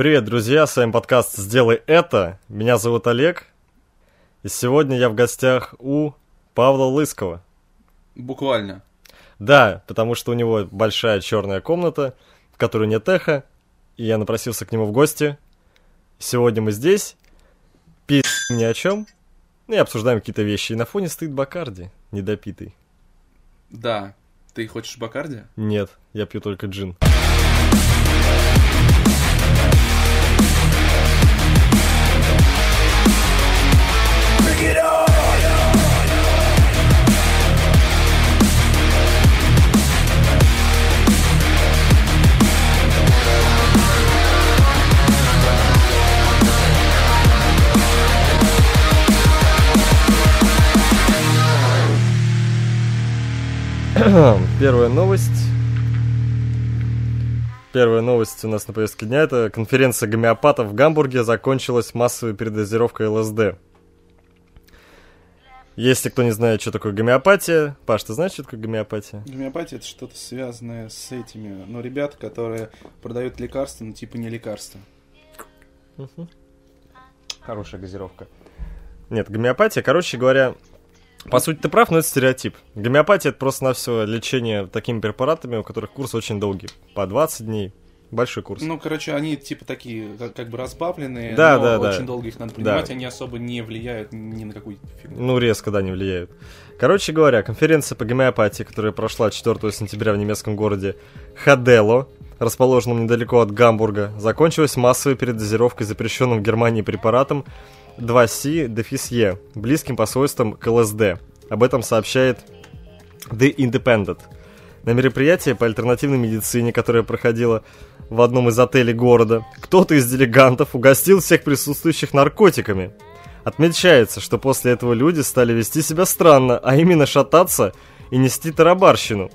Привет, друзья, с вами подкаст «Сделай это». Меня зовут Олег, и сегодня я в гостях у Павла Лыскова. Буквально. Да, потому что у него большая черная комната, в которой нет эхо, и я напросился к нему в гости. Сегодня мы здесь, пи*** ни о чем, ну и обсуждаем какие-то вещи. И на фоне стоит Бакарди, недопитый. Да. Ты хочешь Бакарди? Нет, я пью только джин. Первая новость. Первая новость у нас на повестке дня. Это конференция гомеопатов в Гамбурге закончилась массовой передозировкой ЛСД. Если кто не знает, что такое гомеопатия, Паш, ты знаешь, что такое гомеопатия? Гомеопатия это что-то связанное с этими, ну, ребята, которые продают лекарства, но типа не лекарства. Хорошая газировка. Нет, гомеопатия, короче говоря, по сути, ты прав, но это стереотип. Гомеопатия это просто на все лечение такими препаратами, у которых курс очень долгий. По 20 дней. Большой курс. Ну, короче, они типа такие, как, как бы разбавленные, Да, но да, да. очень долго их надо принимать, Да. они особо не влияют ни на какую фигню. Ну, резко, да, не влияют. Короче говоря, конференция по гомеопатии, которая прошла 4 сентября в немецком городе Хадело, расположенном недалеко от Гамбурга, закончилась массовой передозировкой запрещенным в Германии препаратом 2C-E, близким по свойствам к ЛСД. Об этом сообщает The Independent. На мероприятии по альтернативной медицине, которое проходило в одном из отелей города, кто-то из делегантов угостил всех присутствующих наркотиками. Отмечается, что после этого люди стали вести себя странно, а именно шататься и нести тарабарщину.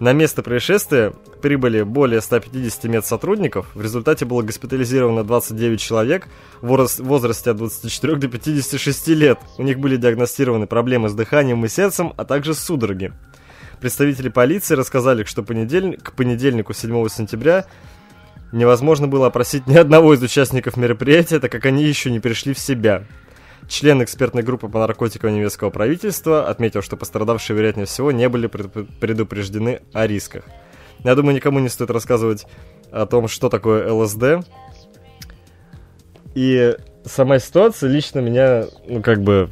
На место происшествия прибыли более 150 медсотрудников. В результате было госпитализировано 29 человек в возраст- возрасте от 24 до 56 лет. У них были диагностированы проблемы с дыханием и сердцем, а также судороги. Представители полиции рассказали, что понедельник, к понедельнику 7 сентября невозможно было опросить ни одного из участников мероприятия, так как они еще не пришли в себя. Член экспертной группы по наркотикам немецкого правительства отметил, что пострадавшие, вероятнее всего, не были пред- предупреждены о рисках. Я думаю, никому не стоит рассказывать о том, что такое ЛСД. И сама ситуация лично меня, ну, как бы,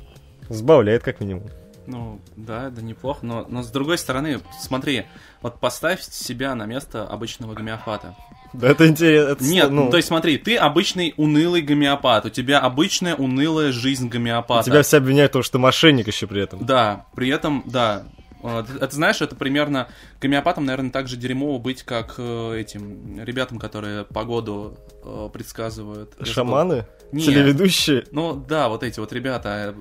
сбавляет, как минимум. Ну, да, да неплохо, но, но с другой стороны, смотри, вот поставь себя на место обычного гомеопата. Да это интересно. Нет, ну, то есть смотри, ты обычный унылый гомеопат, у тебя обычная унылая жизнь гомеопата. тебя все обвиняют в том, что ты мошенник еще при этом. Да, при этом, да. Ты- Это знаешь, это примерно гомеопатом, наверное, так же дерьмово быть, как э, этим ребятам, которые погоду э, предсказывают. Шаманы? Нет. Телеведущие? Ну да, вот эти вот ребята, э,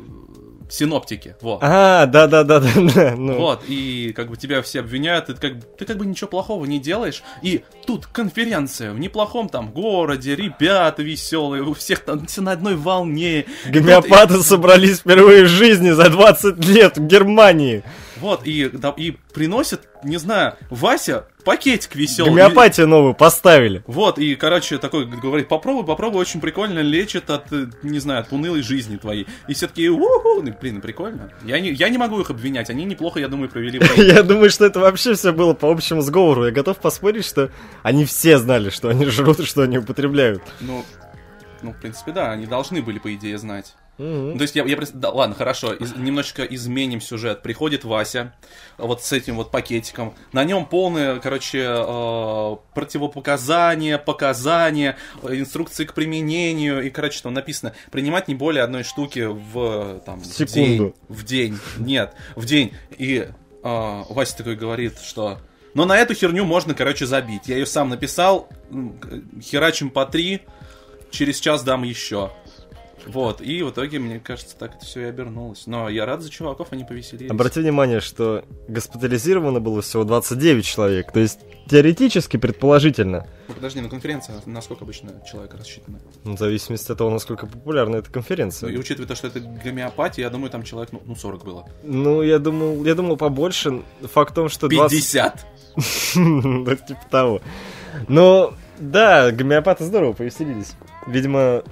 синоптики, вот. А, да-да-да, да. Ну, Вот, и как бы тебя все обвиняют, и ты как, ты как бы ничего плохого не делаешь, и тут конференция в неплохом там городе, ребята веселые, у всех там все на одной волне. Гомеопаты собрались впервые в жизни за 20 лет в Германии. Вот, и, да, и приносит, не знаю, Вася пакетик веселый. Гомеопатию новую поставили. Вот, и, короче, такой говорит, попробуй, попробуй, очень прикольно, лечит от, э, не знаю, от унылой жизни твоей. И все таки уху, ну, блин, прикольно. Я не, я не могу их обвинять, они неплохо, я думаю, провели. Я думаю, что это вообще все было по общему сговору. Я готов поспорить, что они все знали, что они жрут что они употребляют. Ну, ну, в принципе, да, они должны были, по идее, знать. Мгм. Ну, то есть я, я да, ладно, хорошо, из- немножечко изменим сюжет. Приходит Вася, вот с этим вот пакетиком. На нем полное, короче, э, противопоказания, показания, э, инструкции к применению. И, короче, там написано, принимать не более одной штуки в, там, в Секунду. день. В день. Нет, в день. И э, Вася такой говорит, что... Но на эту херню можно, короче, забить. Я ее сам написал, херачим по три, через час дам еще. Вот, и в итоге, мне кажется, так это все и обернулось. Но я рад за чуваков, они повеселились. Обрати внимание, что госпитализировано было всего 29 человек. То есть, теоретически, предположительно, Ну, подожди, на конференция на сколько обычно человек рассчитана? в зависимости от того, насколько популярна эта Ну, конференция. и учитывая то, что это гомеопатия, я думаю, там человек, ну, ну 40 было. Ну, я думал, я думал побольше. Факт в том, что 20... 50! Ну, типа того. Но Да, гомеопаты здорово повеселились. Видимо,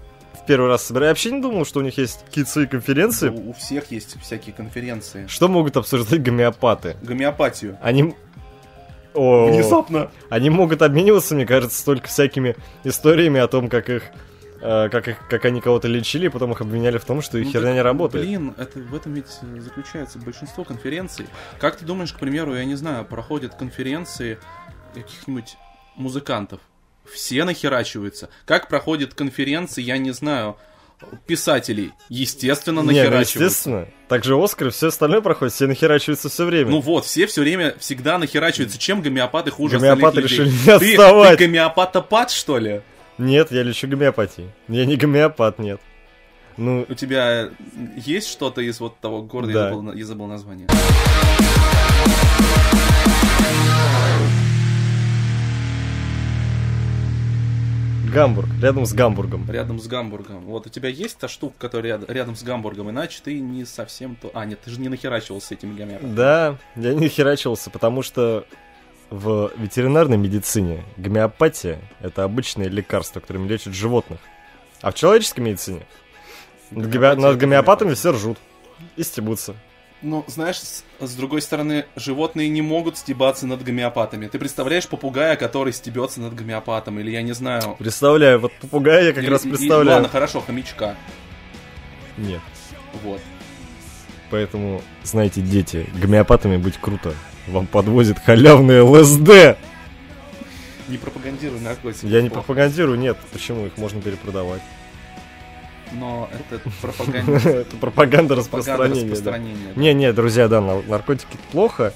первый раз собирали. Я вообще не думал, что у них есть какие-то свои конференции. У, у всех есть всякие конференции. Что могут обсуждать гомеопаты? Гомеопатию. Они... О, Внезапно. Они могут обмениваться, мне кажется, только всякими историями о том, как их э, как, их, как они кого-то лечили, и потом их обвиняли в том, что их Ну, херня так, не работает. Блин, это, в этом ведь заключается большинство конференций. Как ты думаешь, к примеру, я не знаю, проходят конференции каких-нибудь музыкантов? Все нахерачиваются. Как проходят конференции, я не знаю, писателей? Естественно, Не, ну, нахерачиваются. естественно. Также Оскар, все остальное проходит, все нахерачиваются все время. Ну вот, все все время всегда нахерачиваются. Чем гомеопаты хуже Гомеопаты остальных людей? решили не Ты- отставать. Ты, гомеопатопат, что ли? Нет, я лечу гомеопатией. Я не гомеопат, нет. Ну, У тебя есть что-то из вот того города, Да. я, забыл, я забыл название. Гамбург, рядом с Гамбургом. Рядом с Гамбургом. Вот у тебя есть та штука, которая ряд- рядом с Гамбургом, иначе ты не совсем то. А, нет, ты же не нахерачивал с этими гомеопатами. Да, я не херачивался, потому что в ветеринарной медицине гомеопатия – это обычное лекарство, которым лечат животных. А в человеческой медицине над, гомеопатами все ржут и стебутся. Ну, знаешь, с, с другой стороны, животные не могут стебаться над гомеопатами. Ты представляешь попугая, который стебется над гомеопатом, или я не знаю... Представляю, вот попугая я как или- раз представляю. ладно, хорошо, хомячка. Нет. Вот. Поэтому, знаете, дети, гомеопатами быть круто. Вам подвозит халявный ЛСД. Не пропагандируй наркотики. Я не пропагандирую, нет. Почему? Их можно перепродавать. Но это пропаганда. Это пропаганда распространения. Не-не, друзья, да, на- наркотики плохо.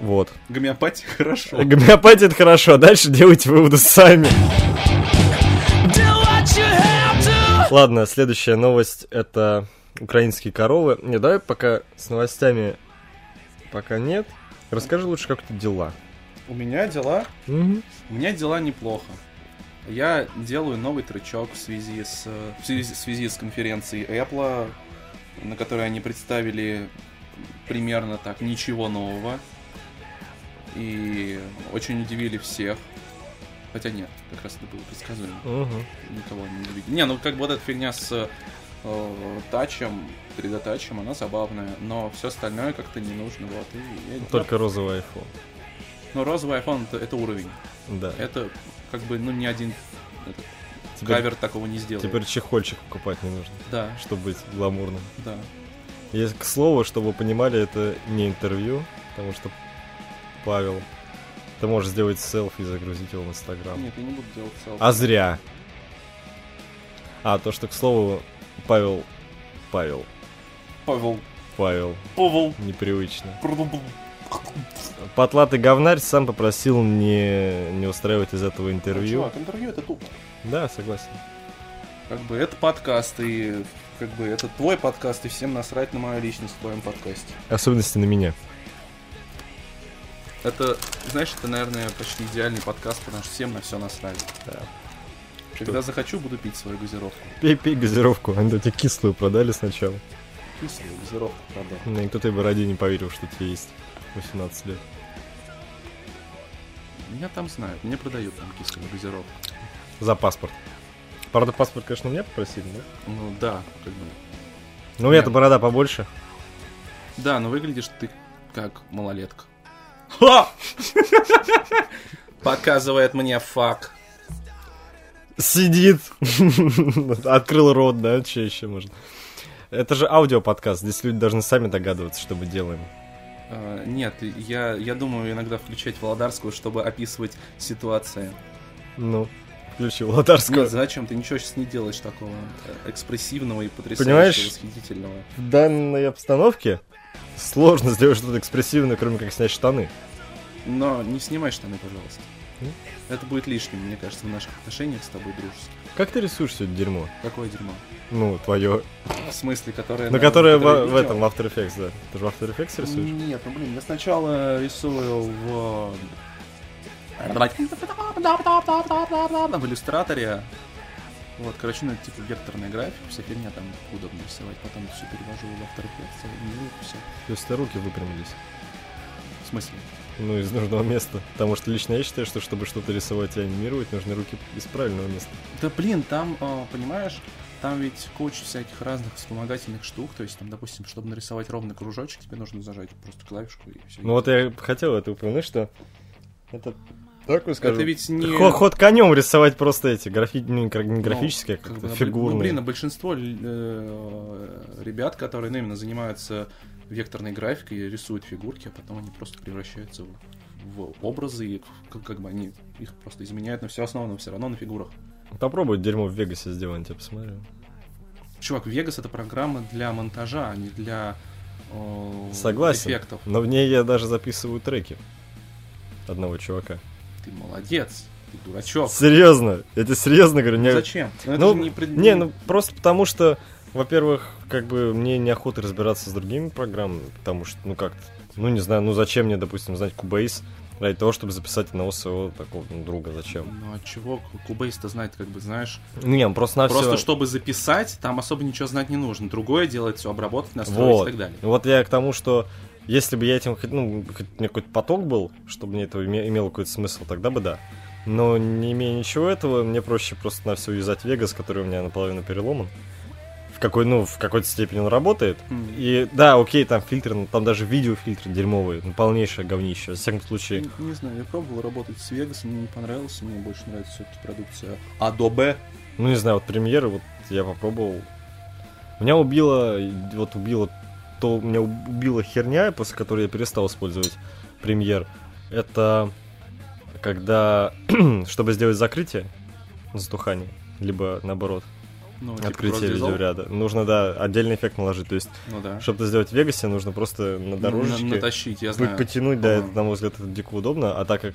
Вот. Гомеопатия хорошо. Гомеопатия это хорошо, а дальше делайте выводы сами. Ладно, следующая новость это украинские коровы. Не, давай пока с новостями пока нет. Расскажи лучше, как тут дела. У меня дела Мгм. У меня дела неплохо. Я делаю новый трючок в связи с, в связи, в связи с конференцией Apple, на которой они представили примерно так ничего нового. И очень удивили всех. Хотя нет, как раз это было предсказуемо. Мгм. Никого не удивили. Не, ну как бы вот эта фигня с э, тачем, 3D тачем, она забавная, но все остальное как-то не нужно. Вот, и я- Только розовый iPhone. Но розовый iPhone это, это уровень. Да. Это как бы, ну, ни один этот, Теперь, кавер такого не сделает. теперь чехольчик покупать не нужно, Да, чтобы быть гламурным. да. И, к слову, чтобы вы понимали, это не интервью, потому что Павел, ты можешь сделать селфи и загрузить его в Инстаграм. Нет, я не буду делать селфи. А зря. А, то, что, к слову, Павел... Павел. Павел, Павел. Павел. Непривычно. Пру-бу-бу. Потлатый говнарь сам попросил не, не устраивать из этого Ну, интервью. чувак, интервью это тупо. Да, согласен. Как бы это подкаст, и как бы это твой подкаст, и всем насрать на мою личность в твоем подкасте. Особенности на меня. Это, знаешь, это, наверное, почти идеальный подкаст, потому что всем на все насрать. Да. Когда захочу, буду пить свою газировку. Пей, пей газировку. Они тебе кислую продали сначала. Свою газировку, правда. Ну, никто тебе в роде не поверил, что тебе есть 18 лет. Меня там знают, мне продают там кислую газировку. За паспорт. Правда, паспорт, конечно, меня попросили, да? Ну да, как бы. Ну, у меня-то борода побольше. Да, но выглядишь ты как малолетка. Ха! Показывает мне фак. Сидит. Открыл рот, да? Че еще можно? Это же аудиоподкаст. Здесь люди должны сами догадываться, что мы делаем. А, Нет, я, я думаю иногда включать Володарскую, чтобы описывать ситуации. Ну, включи Володарскую. Нет, зачем? Ты ничего сейчас не делаешь такого э, экспрессивного и потрясающего, Понимаешь? восхитительного. В данной обстановке сложно сделать что-то экспрессивное, кроме как снять штаны. Но не снимай штаны, пожалуйста. Это будет лишним, мне кажется, в наших отношениях с тобой дружеских. Как ты рисуешь все это дерьмо? Какое дерьмо? Ну, твое. В смысле, которое... Ну, на- которое в, в этом, в After Effects, да. Ты же в After Effects рисуешь? Нет, ну блин, я сначала рисую в... В иллюстраторе. Вот, короче, ну это типа векторная графика, вся фигня там удобно рисовать. Потом все перевожу в After Effects, и все. То есть у руки выпрямились. В смысле? Ну, из нужного места. Потому что лично я считаю, что чтобы что-то рисовать и анимировать, нужны руки из правильного места. Да блин, там, э, понимаешь, там ведь куча всяких разных вспомогательных штук. То есть, там, допустим, чтобы нарисовать ровный кружочек, тебе нужно зажать просто клавишку и все. Ну вот я хотел это упомянуть, что это такой, скажем, Это ведь не... ход, ход конем рисовать просто эти графи... ну, не не графические, а как как-то бы, фигурные. Ну, блин, а большинство э, ребят, которые ну, именно занимаются векторной графикой рисуют фигурки, а потом они просто превращаются в, в образы, и как, как бы они их просто изменяют, но все основано все равно на фигурах. Попробуй дерьмо в Вегасе сделать, я посмотрю. Чувак, Vegas это программа для монтажа, а не для э, Согласен. эффектов. Но в ней я даже записываю треки одного чувака. Ты молодец, ты дурачок. Серьезно, тебе серьезно говорю. Ну не- Зачем? Ну, это Ну, же не, пред- Не, ну просто потому что, во-первых, как бы мне неохота разбираться с другими программами, потому что, ну как ну не знаю, ну зачем мне, допустим, знать Cubase ради того, чтобы записать одного своего такого ну, друга, зачем? Ну а чего Кубейс-то знать, как бы, знаешь? Ну не, просто на Просто чтобы записать, там особо ничего знать не нужно. Другое делать все обработать, настроить Вот. и так далее. Вот я к тому, что если бы я этим, ну, хоть у меня какой-то поток был, чтобы мне это име- имело какой-то смысл, тогда бы да. Но не имея ничего этого, мне проще просто на все юзать Vegas, который у меня наполовину переломан. Какой, ну, в какой-то степени он работает. М. И да, окей, там фильтры, ну, там даже видеофильтры дерьмовые, ну, полнейшее говнище. Во всяком случае, Не, не знаю, я пробовал работать с Vegas, мне не понравилось, мне больше нравится все-таки продукция Adobe. ну не знаю, вот премьеры, вот я попробовал. Меня убило, вот убило то, меня убила херня, после которой я перестал использовать премьер. Это когда, чтобы сделать закрытие, затухание, либо наоборот, Ну, типа открытие видеоряда. Нужно, да, отдельный эффект наложить. То есть, Ну да. чтобы это сделать в Вегасе, нужно просто на На- дорожечке натащить, я знаю. потянуть, да, это, на мой взгляд, это дико удобно, а так как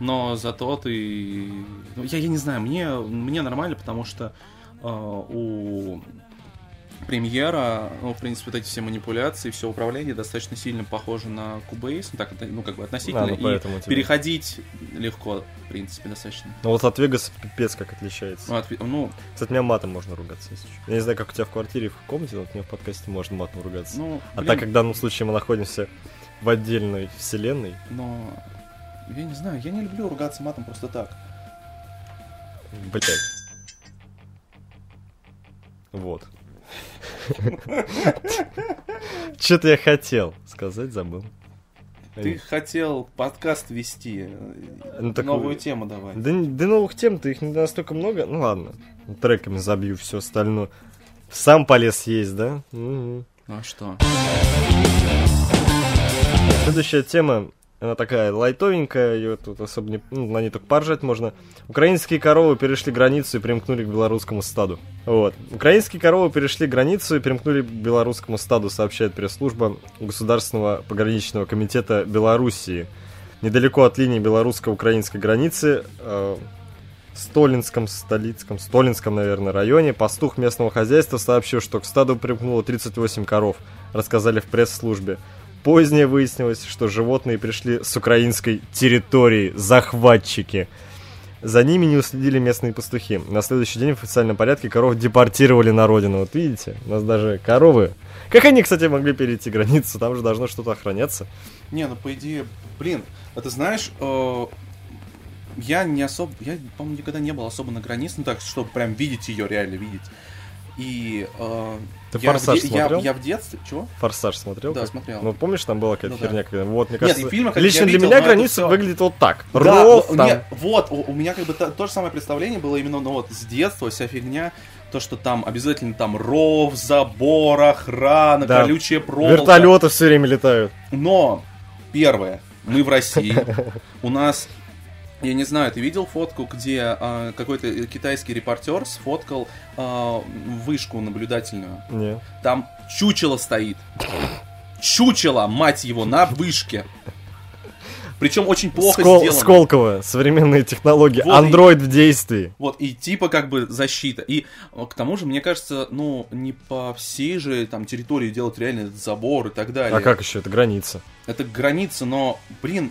Но зато ты... Ну, я, я не знаю, мне, мне нормально, потому что э, у премьера, ну, в принципе, вот эти все манипуляции, все управление достаточно сильно похоже на Cubase, ну, так, ну, как бы относительно, А, ну, и тебе- переходить легко, в принципе, достаточно. Ну вот от Вегаса пипец как отличается. Ну, отве- ну, Кстати, меня матом можно ругаться, если что. Я не знаю, как у тебя в квартире, в комнате, но вот мне в подкасте можно матом ругаться. ну, а блин, так как в данном случае мы находимся в отдельной вселенной, но... Я не знаю, я не люблю ругаться матом просто так. блядь. Вот. Что-то я хотел сказать, забыл. Ты хотел подкаст вести, Ну, так новую тему давай. Да, да новых тем-то их не настолько много. Ну ладно, треками забью все остальное. Сам полез есть, да? Мгм. Ну а что? Следующая тема, она такая лайтовенькая, ее тут особо не... Ну, на ней только поржать можно. Украинские коровы перешли границу и примкнули к белорусскому стаду. Вот. Украинские коровы перешли границу и примкнули к белорусскому стаду, сообщает пресс-служба Государственного пограничного комитета Белоруссии. Недалеко от линии белорусско-украинской границы, э, в Столинском, Столицком, Столинском, наверное, районе, пастух местного хозяйства сообщил, что к стаду примкнуло 38 коров, рассказали в пресс-службе. Позднее выяснилось, что животные пришли с украинской территории, захватчики. За ними не уследили местные пастухи. На следующий день в официальном порядке коров депортировали на родину. Вот видите, у нас даже коровы. Как они, кстати, могли перейти границу? Там же должно что-то охраняться. Не, ну по идее, блин, а ты знаешь, э, я не особо, я, по-моему, никогда не был особо на границе, ну так, чтобы прям видеть ее, реально видеть. И э, Ты я, «Форсаж» в де- я, смотрел? я в детстве, чего? Форсаж смотрел? Да, как? смотрел. Ну, помнишь, там была какая-то Ну да. херня, когда... Вот, мне Нет, кажется, и фильмы, лично я для видел, меня но граница всё- выглядит вот так. Да, Ров, ну, там. не, вот, у, у меня как бы та- то же самое представление было именно, ну вот, с детства, вся фигня, то, что там обязательно там ров, забор, охрана, Да. колючая проволока. Вертолеты все время летают. Но, первое, мы в России, у нас, я не знаю, ты видел фотку, где а, какой-то китайский репортер сфоткал а, вышку наблюдательную? Не. Там чучело стоит. Чучело, мать его, на вышке. Причем очень плохо Скол- сделано. Сколково, современные технологии, Вот и- Android в действии. Вот, и типа как бы защита. И э, к тому же, мне кажется, ну, не по всей же там территории делать реально этот забор и так далее. А как еще? Это граница. Это граница, но, блин,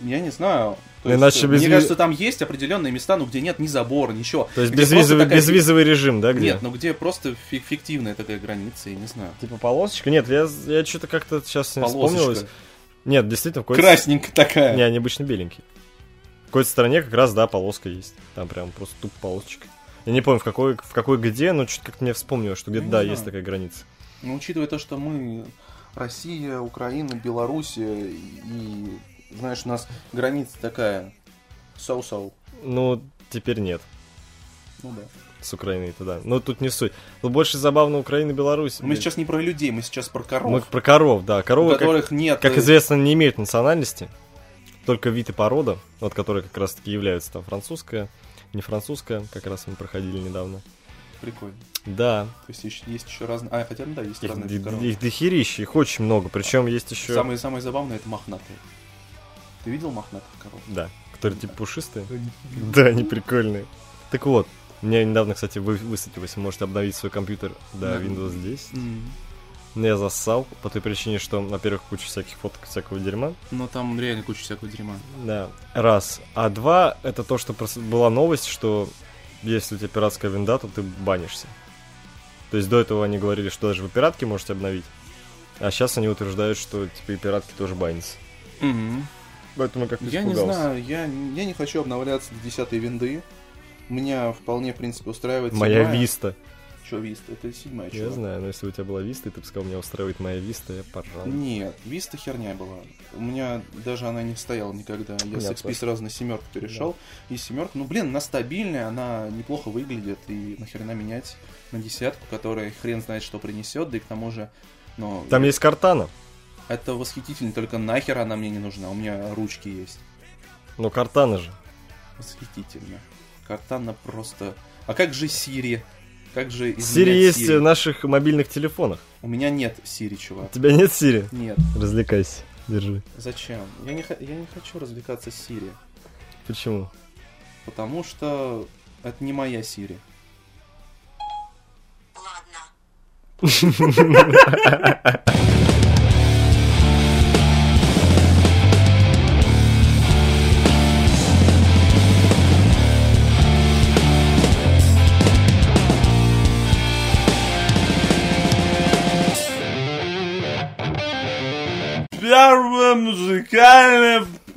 я не знаю. То Ну, есть, иначе э, без Мне кажется, там есть определенные места, ну, где нет ни забора, ничего. То есть безвизовый, такая безвизовый режим, да, где? Нет, ну где просто фи- фиктивная такая граница, я не знаю. Типа полосочка? Нет, я, я что-то как-то сейчас не Полосочка. вспомнилось. Нет, действительно, в какой-то... Красненькая такая. Не, они обычно беленькие. В какой-то стране как раз, да, полоска есть. Там прям просто туп полосочка. Я не помню, в какой, в какой где, но что-то как-то мне вспомнил, что где-то, Ну, да, знаю. есть такая граница. Но учитывая то, что мы Россия, Украина, Белоруссия, и, знаешь, у нас граница такая, соу-соу. Ну, теперь нет. Ну да. С Украиной-то, да. Но тут не суть. Тут больше забавно Украина и Беларусь. Мы сейчас не про людей, мы сейчас про коров, Мы про коров, да. у Коровы, как, которых нет... как э, известно, не имеют национальности. Только вид и порода, вот которые как раз-таки являются там французская, не французская, как раз мы проходили недавно. Прикольно. Да, То есть еще- есть еще разные... А, хотя, ну да, есть их, разные коровы. их дохерища, их очень много. Причем есть еще... Самое, самое забавное это мохнатые. Ты видел мохнатых коров? Да, которые типа пушистые. Да, они прикольные. Так вот, мне недавно, кстати, вы, высветилось, вы можете обновить свой компьютер до Да. Windows 10. М. Но я зассал по той причине, что, во-первых, куча всяких фоток, всякого дерьма. Но там реально куча всякого дерьма. Да, раз. А два, это то, что была новость, что если у тебя пиратская винда, то ты банишься. То есть до этого они говорили, что даже вы пиратки можете обновить. А сейчас они утверждают, что типа и пиратки тоже банятся. Мгм. Поэтому как Я не знаю, я, я не хочу обновляться до 10 винды. Меня вполне, в принципе, устраивает Моя седьмая. Виста. Чё Виста? Это седьмая, Я чувак. знаю, но если у тебя была Виста, и ты бы сказал, меня устраивает моя Виста, я поржал. Нет, Виста херня была. У меня даже она не стояла никогда. Я Меня с XP сразу на семерку перешел. И семерка, ну блин, она стабильная, она неплохо выглядит. И нахрена менять на десятку, которая хрен знает, что принесет, да и к тому же. Но Там есть Картана. Это восхитительно, только нахер она мне не нужна. У меня ручки есть. Но Картана же. Восхитительно. Картана просто. А как же Сири? Как же Сири есть Siri? в наших мобильных телефонах. У меня нет Сири, У чувак. тебя нет Сири? Нет. Развлекайся. Держи. Зачем? Я не, я не хочу развлекаться с Сири. Почему? Потому что это не моя Сири. Ладно.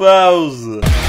pausa.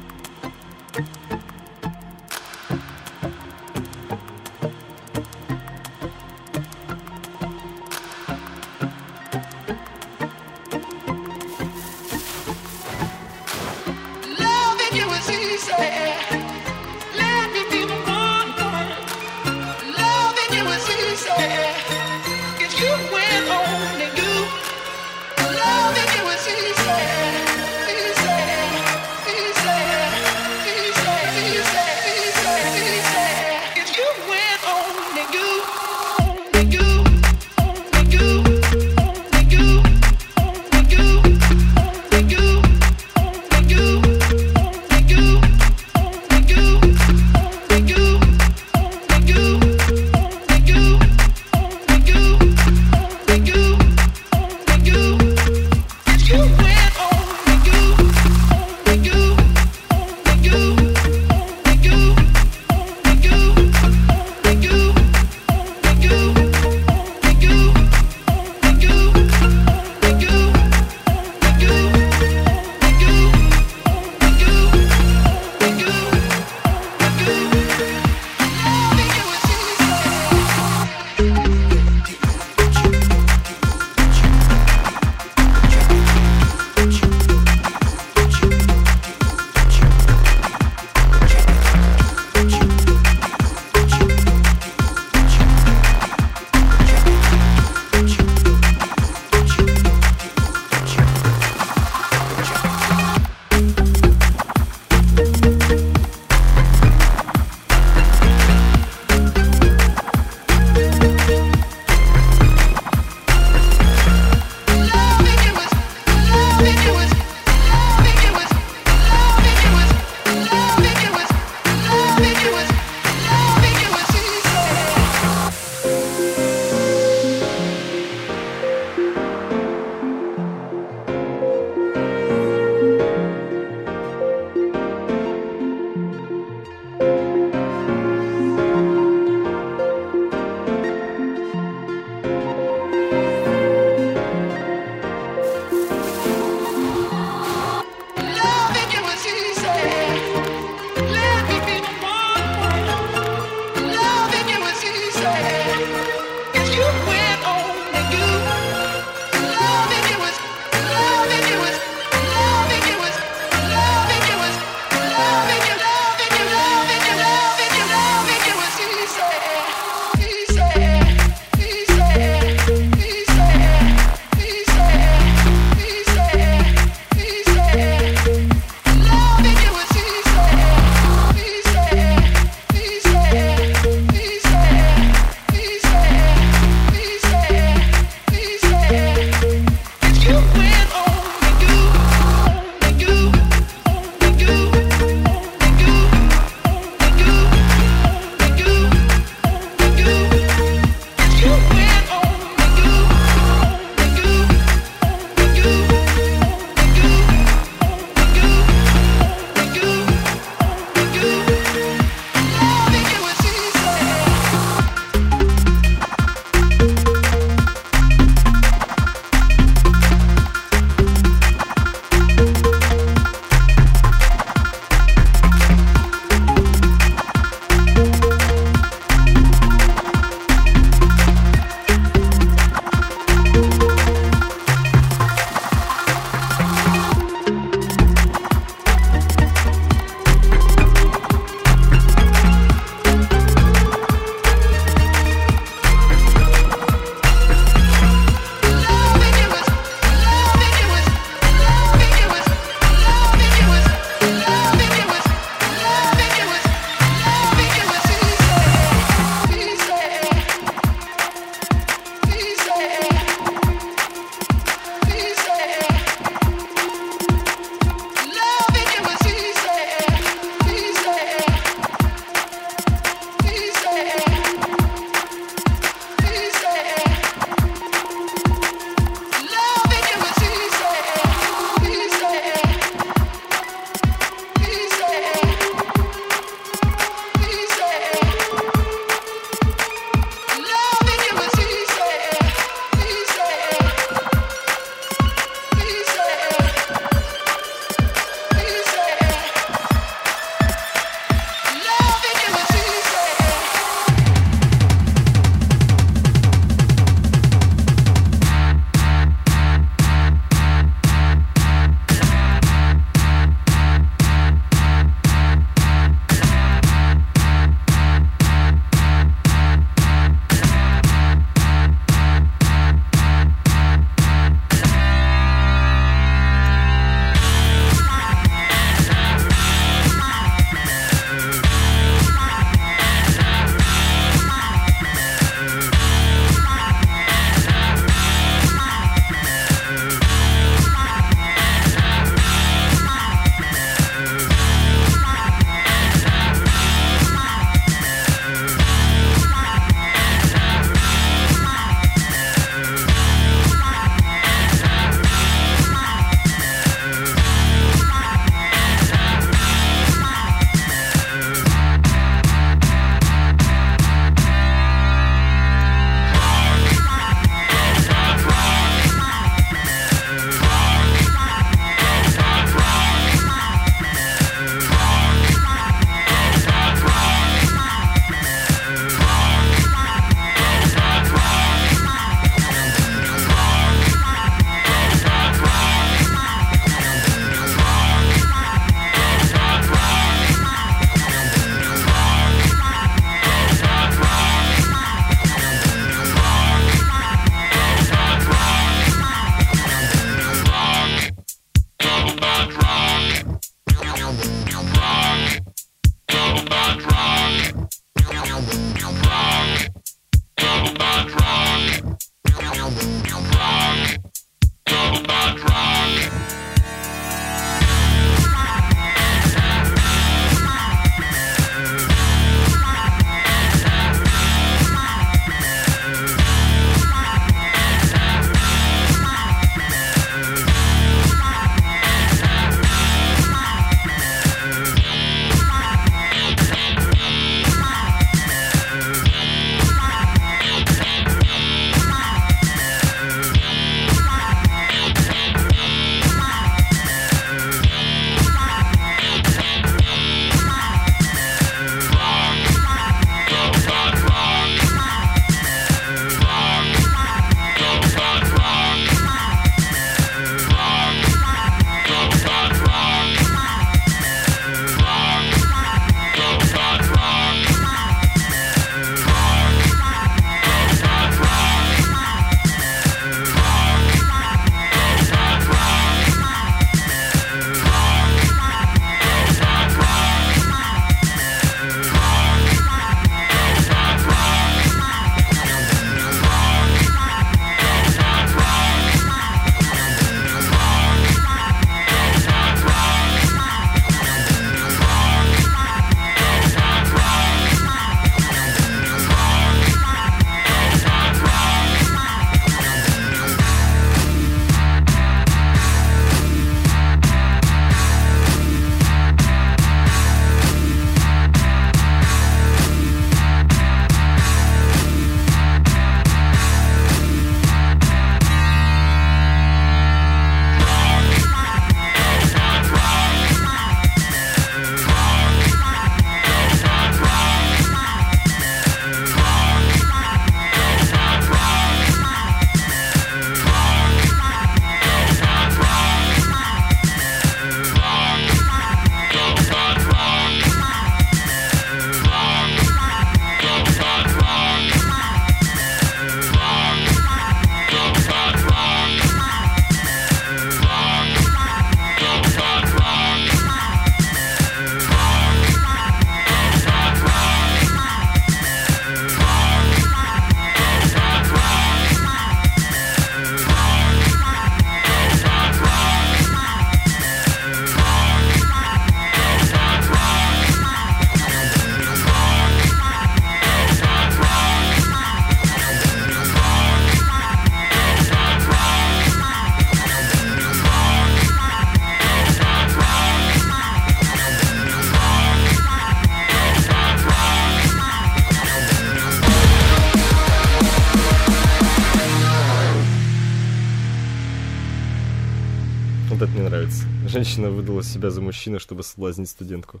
Музыкальная пауза. Женщина выдала себя за мужчину, чтобы соблазнить студентку.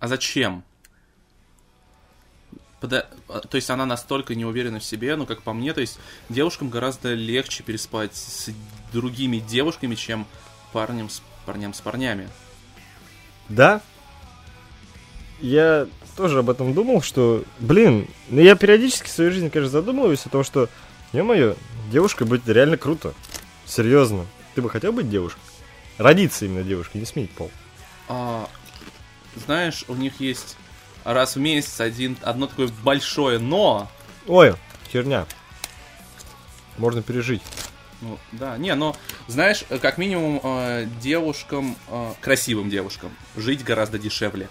А зачем? Пода- а, То есть она настолько не уверена в себе, ну как по мне, то есть девушкам гораздо легче переспать с другими девушками, чем парнем с парням с парнями. Да. Я тоже об этом думал, что, блин, ну я периодически в своей жизни, конечно, задумываюсь о том, что, ё-моё, девушка быть реально круто. Серьезно. Ты бы хотел быть девушкой? Родиться именно девушкой, не сменить пол. А, знаешь, у них есть раз в месяц один, одно такое большое но. Ой, херня. Можно пережить. Ну, да, не, но, знаешь, как минимум э, девушкам, э, красивым девушкам, жить гораздо дешевле.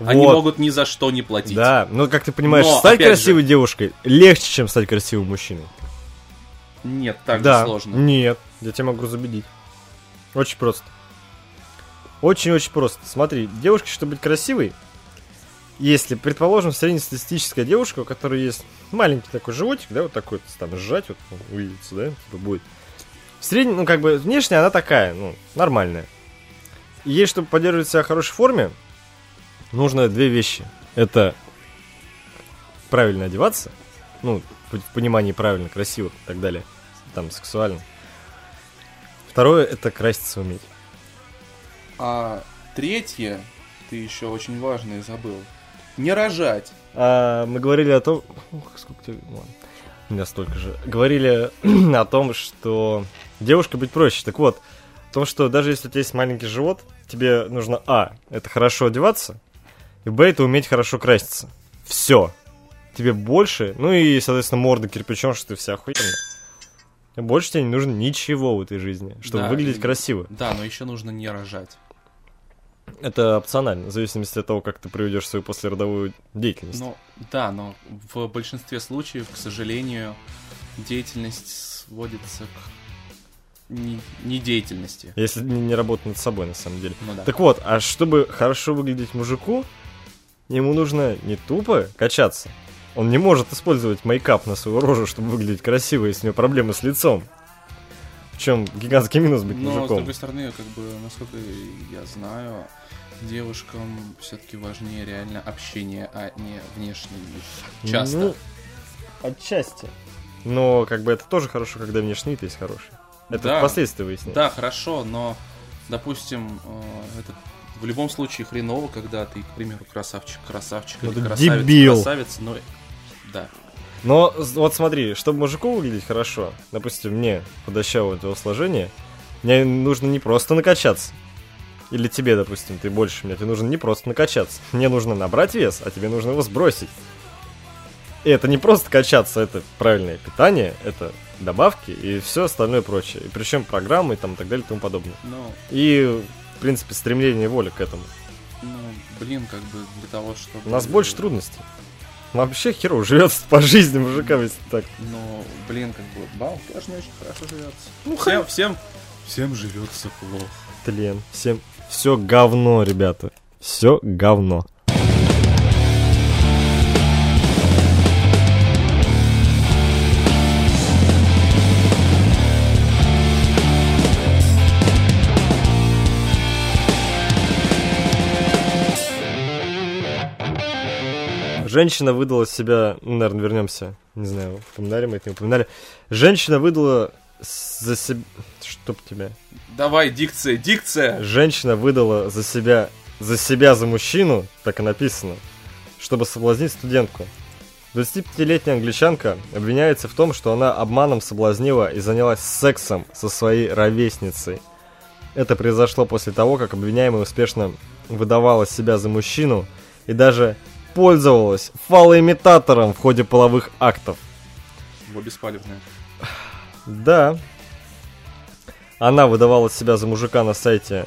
Они Вот. могут ни за что не платить. Да, ну как ты понимаешь, Но, стать красивой девушкой легче, чем стать красивым мужчиной. Нет, так да. же сложно. Нет, я тебя могу разубедить. Очень просто. Очень-очень просто. Смотри, девушке, чтобы быть красивой, если, предположим, среднестатистическая девушка, у которой есть маленький такой животик, да, вот такой, там, сжать, вот, ну, увидится, да, типа будет. В среднем, ну, как бы, внешне она такая, ну, нормальная. И ей, чтобы поддерживать себя в хорошей форме, нужно две вещи. Это правильно одеваться, ну, в понимании правильно, красиво и так далее, там, сексуально. Второе, это краситься уметь. А третье, ты еще очень важное забыл. Не рожать. А, мы говорили о том... Ух, сколько тебе... Ладно. У меня столько же. Говорили о том, что девушка быть проще. Так вот, о том, что даже если у тебя есть маленький живот, тебе нужно, а, это хорошо одеваться, и, б, это уметь хорошо краситься. Все. Тебе больше, ну и, соответственно, морда кирпичом, что ты вся охуенная. Больше тебе не нужно ничего в этой жизни, чтобы Да, выглядеть и- красиво. Да, но еще нужно не рожать. Это опционально, в зависимости от того, как ты проведешь свою послеродовую деятельность. Ну, да, но в большинстве случаев, к сожалению, деятельность сводится к не, недеятельности. Если не, не работать над собой, на самом деле. Ну да. Так вот, а чтобы хорошо выглядеть мужику, ему нужно не тупо качаться. Он не может использовать мейкап на свою рожу, чтобы выглядеть красиво, если у него проблемы с лицом. В чем гигантский минус быть Но, с мужиком. другой стороны, как бы, насколько я знаю, девушкам все-таки важнее реально общение, а не внешний вид. Часто. Ну, отчасти. Но как бы это тоже хорошо, когда внешний вид есть хороший. Это Да. впоследствии выясняется. Да, хорошо, но, допустим, э, это в любом случае хреново, когда ты, к примеру, красавчик, красавчик Ну или красавец, дебил. красавец, но да. Но вот смотри, чтобы мужику выглядеть хорошо, допустим, мне худощавого этого сложения, мне нужно не просто накачаться. Или тебе, допустим, ты больше меня, тебе нужно не просто накачаться. Мне нужно набрать вес, а тебе нужно его сбросить. И это не просто качаться, это правильное питание, это добавки и все остальное прочее. И причем программы и там и так далее и тому подобное. Ну, И, в принципе, стремление и воля к этому. ну, блин, как бы для того, чтобы... У нас больше трудностей. Вообще херово живется по жизни мужикам, если так. Ну, блин, как бы, бал, конечно, очень хорошо живется. Ну, всем, всем, всем живется плохо. Тлен. Всем все говно, ребята. Все говно. Женщина выдала себя, ну, наверное, вернемся, не знаю, упоминали мы это, не упоминали. Женщина выдала за себя... Чтоб тебя... Давай, дикция, дикция! Женщина выдала за себя, за себя за мужчину, так и написано, чтобы соблазнить студентку. 25-летняя англичанка обвиняется в том, что она обманом соблазнила и занялась сексом со своей ровесницей. Это произошло после того, как обвиняемая успешно выдавала себя за мужчину и даже пользовалась фалоимитатором в ходе половых актов. Во беспалевная. Да. Она выдавала себя за мужика на сайте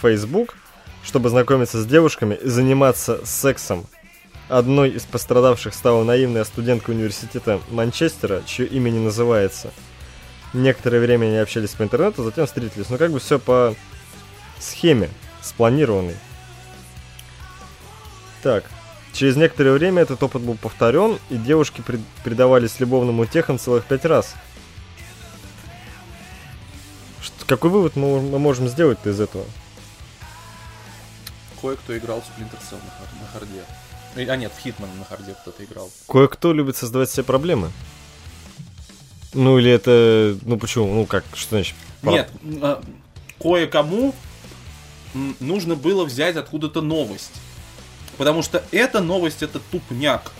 Facebook, чтобы знакомиться с девушками и заниматься сексом. Одной из пострадавших стала наивная студентка университета Манчестера, чье имя не называется. Некоторое время они общались по интернету, затем встретились. Ну, как бы все по схеме, спланированной. Так, через некоторое время этот опыт был повторен, и девушки пред- предавались любовным утехам целых пять раз. Что, какой вывод мы, мы можем сделать из этого? Кое-кто играл в Splinter Cell на, на харде. А нет, в Hitman на харде кто-то играл. Кое-кто любит создавать себе проблемы. Ну или это... Ну почему? Ну как? Что значит? про- Нет, а, кое-кому нужно было взять откуда-то новость. Потому что эта новость это тупняк.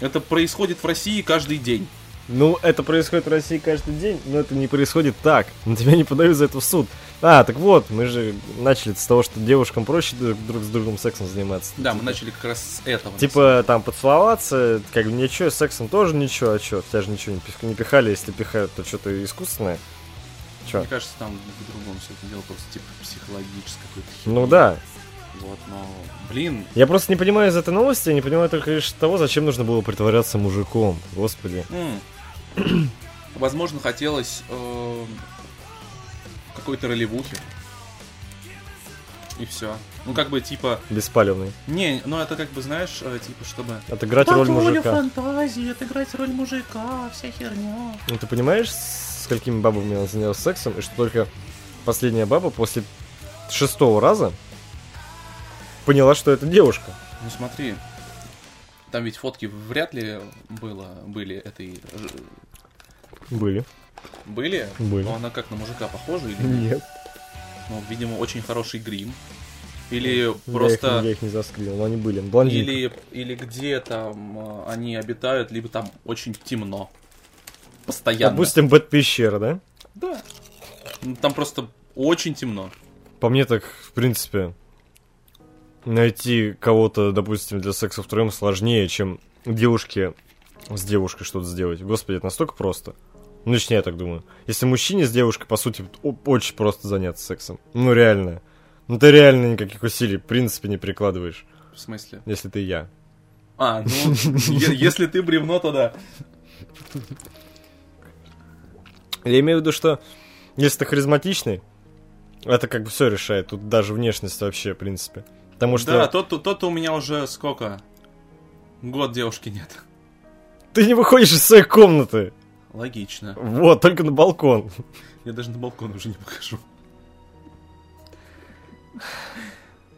Это происходит в России каждый день. Ну, это происходит в России каждый день, но это не происходит так. На тебя не подают за это в суд. А, так вот, мы же начали с того, что девушкам проще друг, с другом сексом заниматься. Да, мы Типа- начали как раз с этого. Типа, там, поцеловаться, как бы ничего, с сексом тоже ничего, а чё? Тебя же ничего не, не пихали, если пихают, то что-то искусственное. Чё? Мне кажется, там в другом все это дело просто типа психологическое какое-то. Ну да. Вот, но, блин, Я просто не понимаю из этой новости, я не понимаю только лишь того, зачем нужно было притворяться мужиком. Господи. м, возможно, хотелось э, какой-то ролевухи. И все. Ну, как бы, типа, Беспалевный. не, ну это как бы, знаешь, э, типа, чтобы... Отыграть роль мужика. фантазии, отыграть роль мужика, вся херня. Ну ты понимаешь, с сколькими бабами он занялся сексом, и что только последняя баба после шестого раза поняла, что это девушка. Ну смотри, там ведь фотки вряд ли было, были этой... Были. Были? Были. Но она как на мужика похожа или нет? Нет. Ну, видимо, очень хороший грим. Или Я их, просто... я их не заскрил, но они были. Блондинка. Или, или где там э, они обитают, либо там очень темно. Постоянно. Допустим, Бэт пещера, да? Да. Там просто очень темно. По мне так, в принципе, найти кого-то, допустим, для секса втроем сложнее, чем девушке с девушкой что-то сделать. Господи, это настолько просто. Ну, лично я так думаю. Если мужчине с девушкой, по сути, очень просто заняться сексом. Ну, реально. Ну, ты реально никаких усилий, в принципе, не прикладываешь, В смысле? если ты я. А, ну, если ты бревно, то да. Я имею в виду, что если ты харизматичный, это как бы все решает. Тут даже внешность вообще, в принципе. Потому что Да, тот, тот у меня уже сколько? Год девушки нет. ты не выходишь из своей комнаты. Логично. Вот, только на балкон. Я даже на балкон уже не покажу.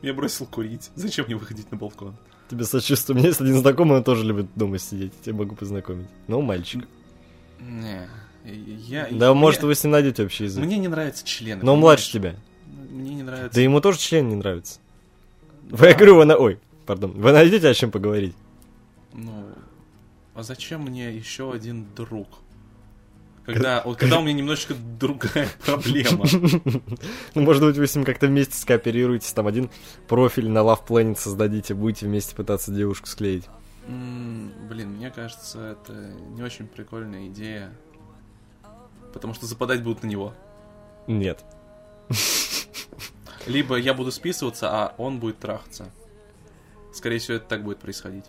Я бросил курить. Зачем мне выходить на балкон? Тебе сочувствую. У меня есть один знакомый, он тоже любит дома сидеть. Я могу познакомить. Ну, мальчик. Не, я... Да, мне- может, вы с ним найдете общий язык. Мне не нравятся члены. Но он младше тебя. Мне не нравится. Да ему тоже член не нравится. Я говорю, вы на... Ой, пардон. Вы найдете о чем поговорить? Ну, а зачем мне еще один друг? Когда, вот, когда у меня немножечко другая проблема. Ну, может быть, вы с ним как-то вместе скооперируетесь, там один профиль на Love Planet создадите, будете вместе пытаться девушку склеить. Блин, мне кажется, это не очень прикольная идея. Потому что западать будут на него. Нет. Либо я буду списываться, а он будет трахаться. Скорее всего, это так будет происходить.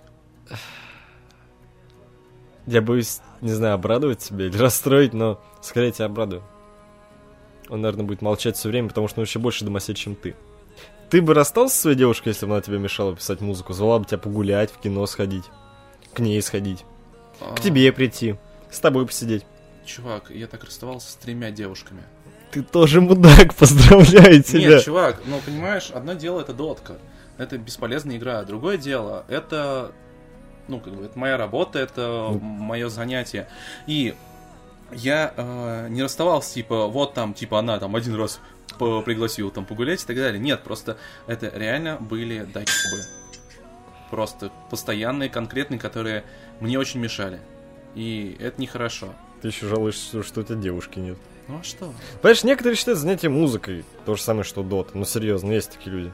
Я боюсь, не знаю, обрадовать тебя или расстроить, но скорее тебя обрадую. Он, наверное, будет молчать все время, потому что он еще больше домосед, чем ты. Ты бы расстался со своей девушкой, если бы она тебе мешала писать музыку? Звала бы тебя погулять, в кино сходить, к ней сходить, к тебе прийти, с тобой посидеть. А, Чувак, я так расставался с тремя девушками. Ты тоже мудак, поздравляю тебя. Нет, чувак, ну понимаешь, одно дело это дотка. Это бесполезная игра. Другое дело, это ну, как бы, это моя работа, это Ну. мое занятие. И я э, не расставался, типа, вот там, типа, она там один раз пригласила там погулять и так далее. Нет, просто это реально были доебы. Просто постоянные, конкретные, которые мне очень мешали. И это нехорошо. Ты еще жалуешься, что у тебя девушки нет. Ну а что? Понимаешь, некоторые считают занятие музыкой то же самое, что дота. Ну, серьезно, есть такие люди.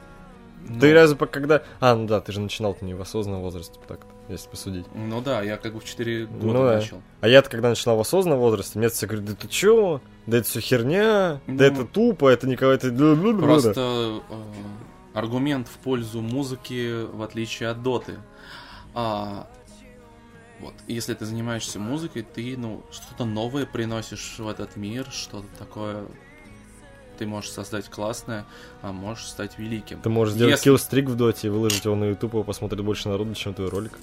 Ну, Ты разве по- когда... А, ну да, ты же начинал-то не в осознанном возрасте, так если посудить. Ну да, я как бы в 4 года Ну да. начал. А я-то, когда начинал в осознанном возрасте, мне все говорят, да ты чё? Да это все херня, Ну, да это тупо, это никого, это... Просто э, аргумент в пользу музыки, в отличие от доты. А, вот, если ты занимаешься музыкой, ты, ну, что-то новое приносишь в этот мир, что-то такое ты можешь создать классное, а можешь стать великим. Ты можешь сделать Если- киллстрик в доте и выложить его на YouTube, его посмотрит больше народу, чем твой ролик.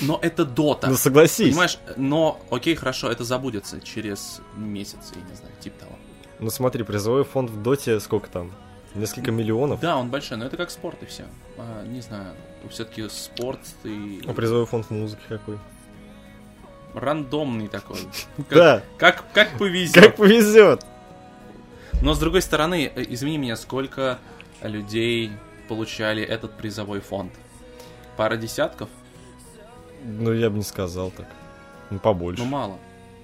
Но это дота. Ну согласись. Понимаешь, но окей, хорошо, это забудется через месяц, я не знаю, типа того. Ну смотри, призовой фонд в доте сколько там? Несколько миллионов. Да, он большой, но это как спорт и все. А, не знаю, все-таки спорт и А призовой фонд в музыке какой? рандомный такой. Да. Как, как повезет. Как повезет. Но с другой стороны, э, извини меня, сколько людей получали этот призовой фонд? Пара десятков? Ну я бы не сказал так. Ну побольше. Ну мало.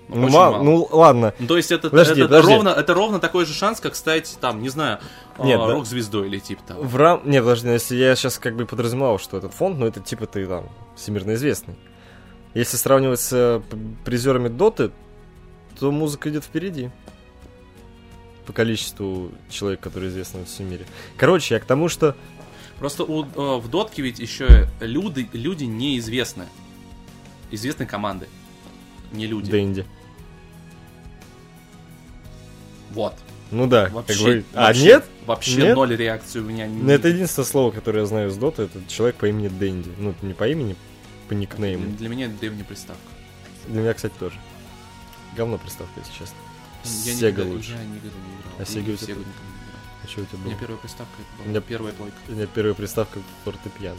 Ну, очень ма- мало. ну ладно. Ну, то есть это, Подожди, это, подожди. ровно, это ровно такой же шанс, как стать, там, не знаю, а, Нет, да. рок-звездой или типа того. В рам... Не, подожди, ну, если я сейчас как бы подразумевал, что этот фонд, ну это типа ты там всемирно известный. Если сравнивать с э, призерами Доты, то музыка идет впереди. По количеству человек, которые известны во всем мире. Короче, я к тому, что... Просто у, э, в дотке ведь еще люди, люди неизвестны. Известны команды, не люди. Дэнди. Вот. Ну да, Вообще, как бы... А, вообще- нет? Вообще Нет? ноль реакции у меня. Ну это единственное слово, которое я знаю из Доты, это человек по имени Дэнди. Ну, не по имени, по никнейму. Для меня это древняя приставка. Для меня, кстати, тоже. Говно приставка, если честно. Я Сега никогда, лучше. Я никогда не играл. А Сега у тебя Сегу тут? никогда не играл. А что у тебя У было? меня первая приставка это была У меня- первая плойка. У меня первая приставка фортепиано.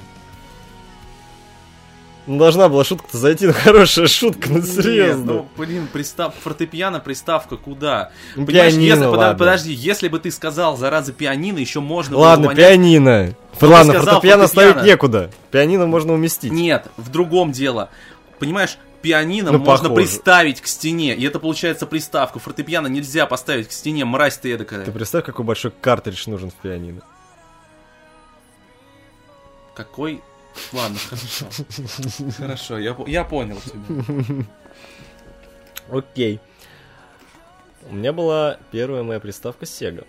Ну, должна была шутка-то зайти, ну хорошая шутка, ну Нет, серьезно. ну, блин, пристав... фортепиано, приставка куда? Ну, Понимаешь, пианино, если, ладно. подожди, если бы ты сказал, зараза, пианино, еще можно Ладно, было пианино. Ладно, сказал фортепиано фортепиано. ставить некуда. Пианино можно уместить. Нет, в другом дело. Понимаешь, пианино Ну, можно похоже. приставить к стене, и это получается приставка. Фортепиано нельзя поставить к стене, мразь ты эдакая. Ты представь, какой большой картридж нужен в пианино. Какой... Ладно, хорошо. Хорошо, я, я понял тебя. Окей. У меня была первая моя приставка Sega.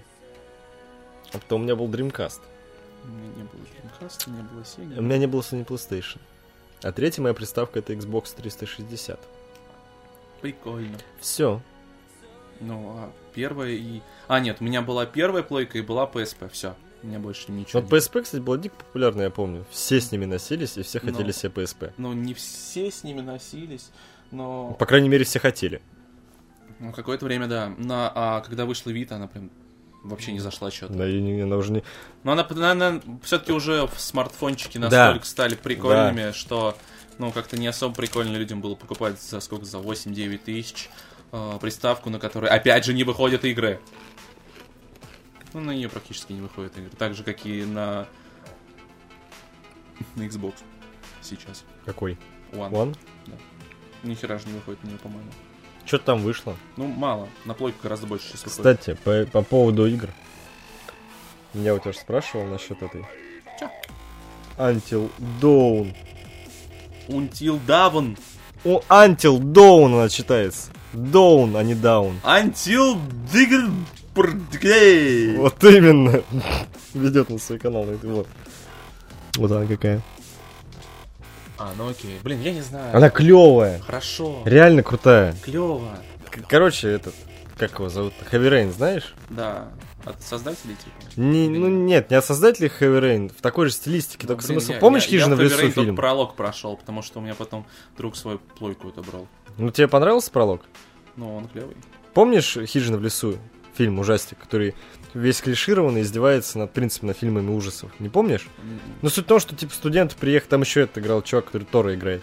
А потом у меня был Dreamcast. У меня не было Dreamcast, не было У Sega. меня не было Sony PlayStation. А третья моя приставка это Xbox 360. Прикольно. Все. Ну, а первая и... А, нет, у меня была первая плойка и была PSP, все. У меня больше ничего Вот нет. PSP, кстати, была дико популярна, я помню. Все с ними носились, и все хотели себе PSP. Ну, не все с ними носились, но... По крайней мере, все хотели. Ну, какое-то время, да. На, а когда вышла Вита, она прям вообще не зашла что-то. Да, и не- она уже не... Но она, все-таки уже в смартфончики Да. настолько стали прикольными, что ну как-то не особо прикольно людям было покупать за сколько, за 8-9 тысяч э, приставку, на которой опять же не выходят игры. Ну, на нее практически не выходят игры. Так же, как и на, на Xbox сейчас. Какой? One. One? Ни хера же не выходит на нее, по-моему. Что там вышло? Ну, мало. На плойку гораздо больше сейчас выходит. Кстати, по, по поводу игр. Я у тебя же спрашивал насчет этой. Чё? Until Dawn. Until Dawn. О, Until Dawn она читается. Dawn, а не Down. Until Digger... Вот именно. Ведет на свой канал на YouTube. Вот. Вот она какая. А, ну окей. Блин, я не знаю. Она клевая. Хорошо. Реально крутая. Клево. К- Короче, этот, как его зовут? Heavy Rain, знаешь? Да. От создателей, типа. Не, ну нет, не от создателей Heavy Rain, в такой же стилистике, только Ну, блин, смысл. я- Помнишь я- Хижина я в лесу Rain только фильм? пролог прошел, потому что у меня потом друг свою плойку отобрал. Ну тебе понравился пролог? Ну, он клевый. Помнишь Хижина в лесу? Фильм ужастик, который весь клишированный, издевается над принципом над фильмами ужасов. Не помнишь? М, Ну суть в том, что типа студенты приехали, там еще это играл чувак, который Тора играет.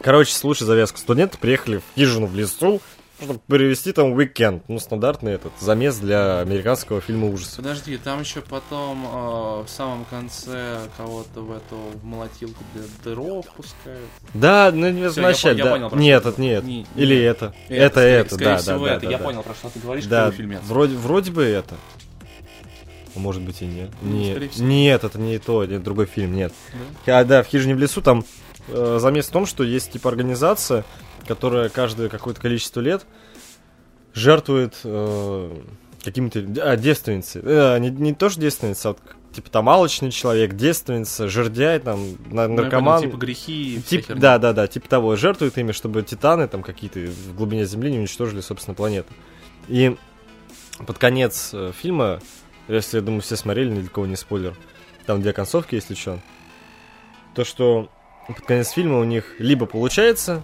Короче, слушай завязку. Студенты приехали в хижину в лесу, чтобы перевести там уикенд. Ну, стандартный этот замес для американского фильма ужасов. Подожди, там еще потом э, в самом конце кого-то в эту в молотилку для дров пускают. Да, ну не Всё, вначале, я да. я понял, нет, это нет. Не- Или нет. это. Это, скорее- это, скорее да, всего, да, это. да, Я да. понял, про что ты говоришь, Да, какой фильмец. вроде, вроде бы это. А Может быть и нет. Ну, нет. Нет, это не то, это другой фильм, нет. Да? А, да, в хижине в лесу там э, замес в том, что есть типа организация, которая каждое какое-то количество лет жертвует э, какими-то а, девственницей. Э, не, не то, что девственница, а типа там алочный человек, девственница, жердяй, там, Ну, наркоман. понял, типа грехи Тип, да, да, да, типа того, жертвует ими, чтобы титаны там какие-то в глубине Земли не уничтожили, собственно, планету. И под конец э, фильма, если, я думаю, все смотрели, ни для кого не спойлер, там две концовки, если что, то, что под конец фильма у них либо получается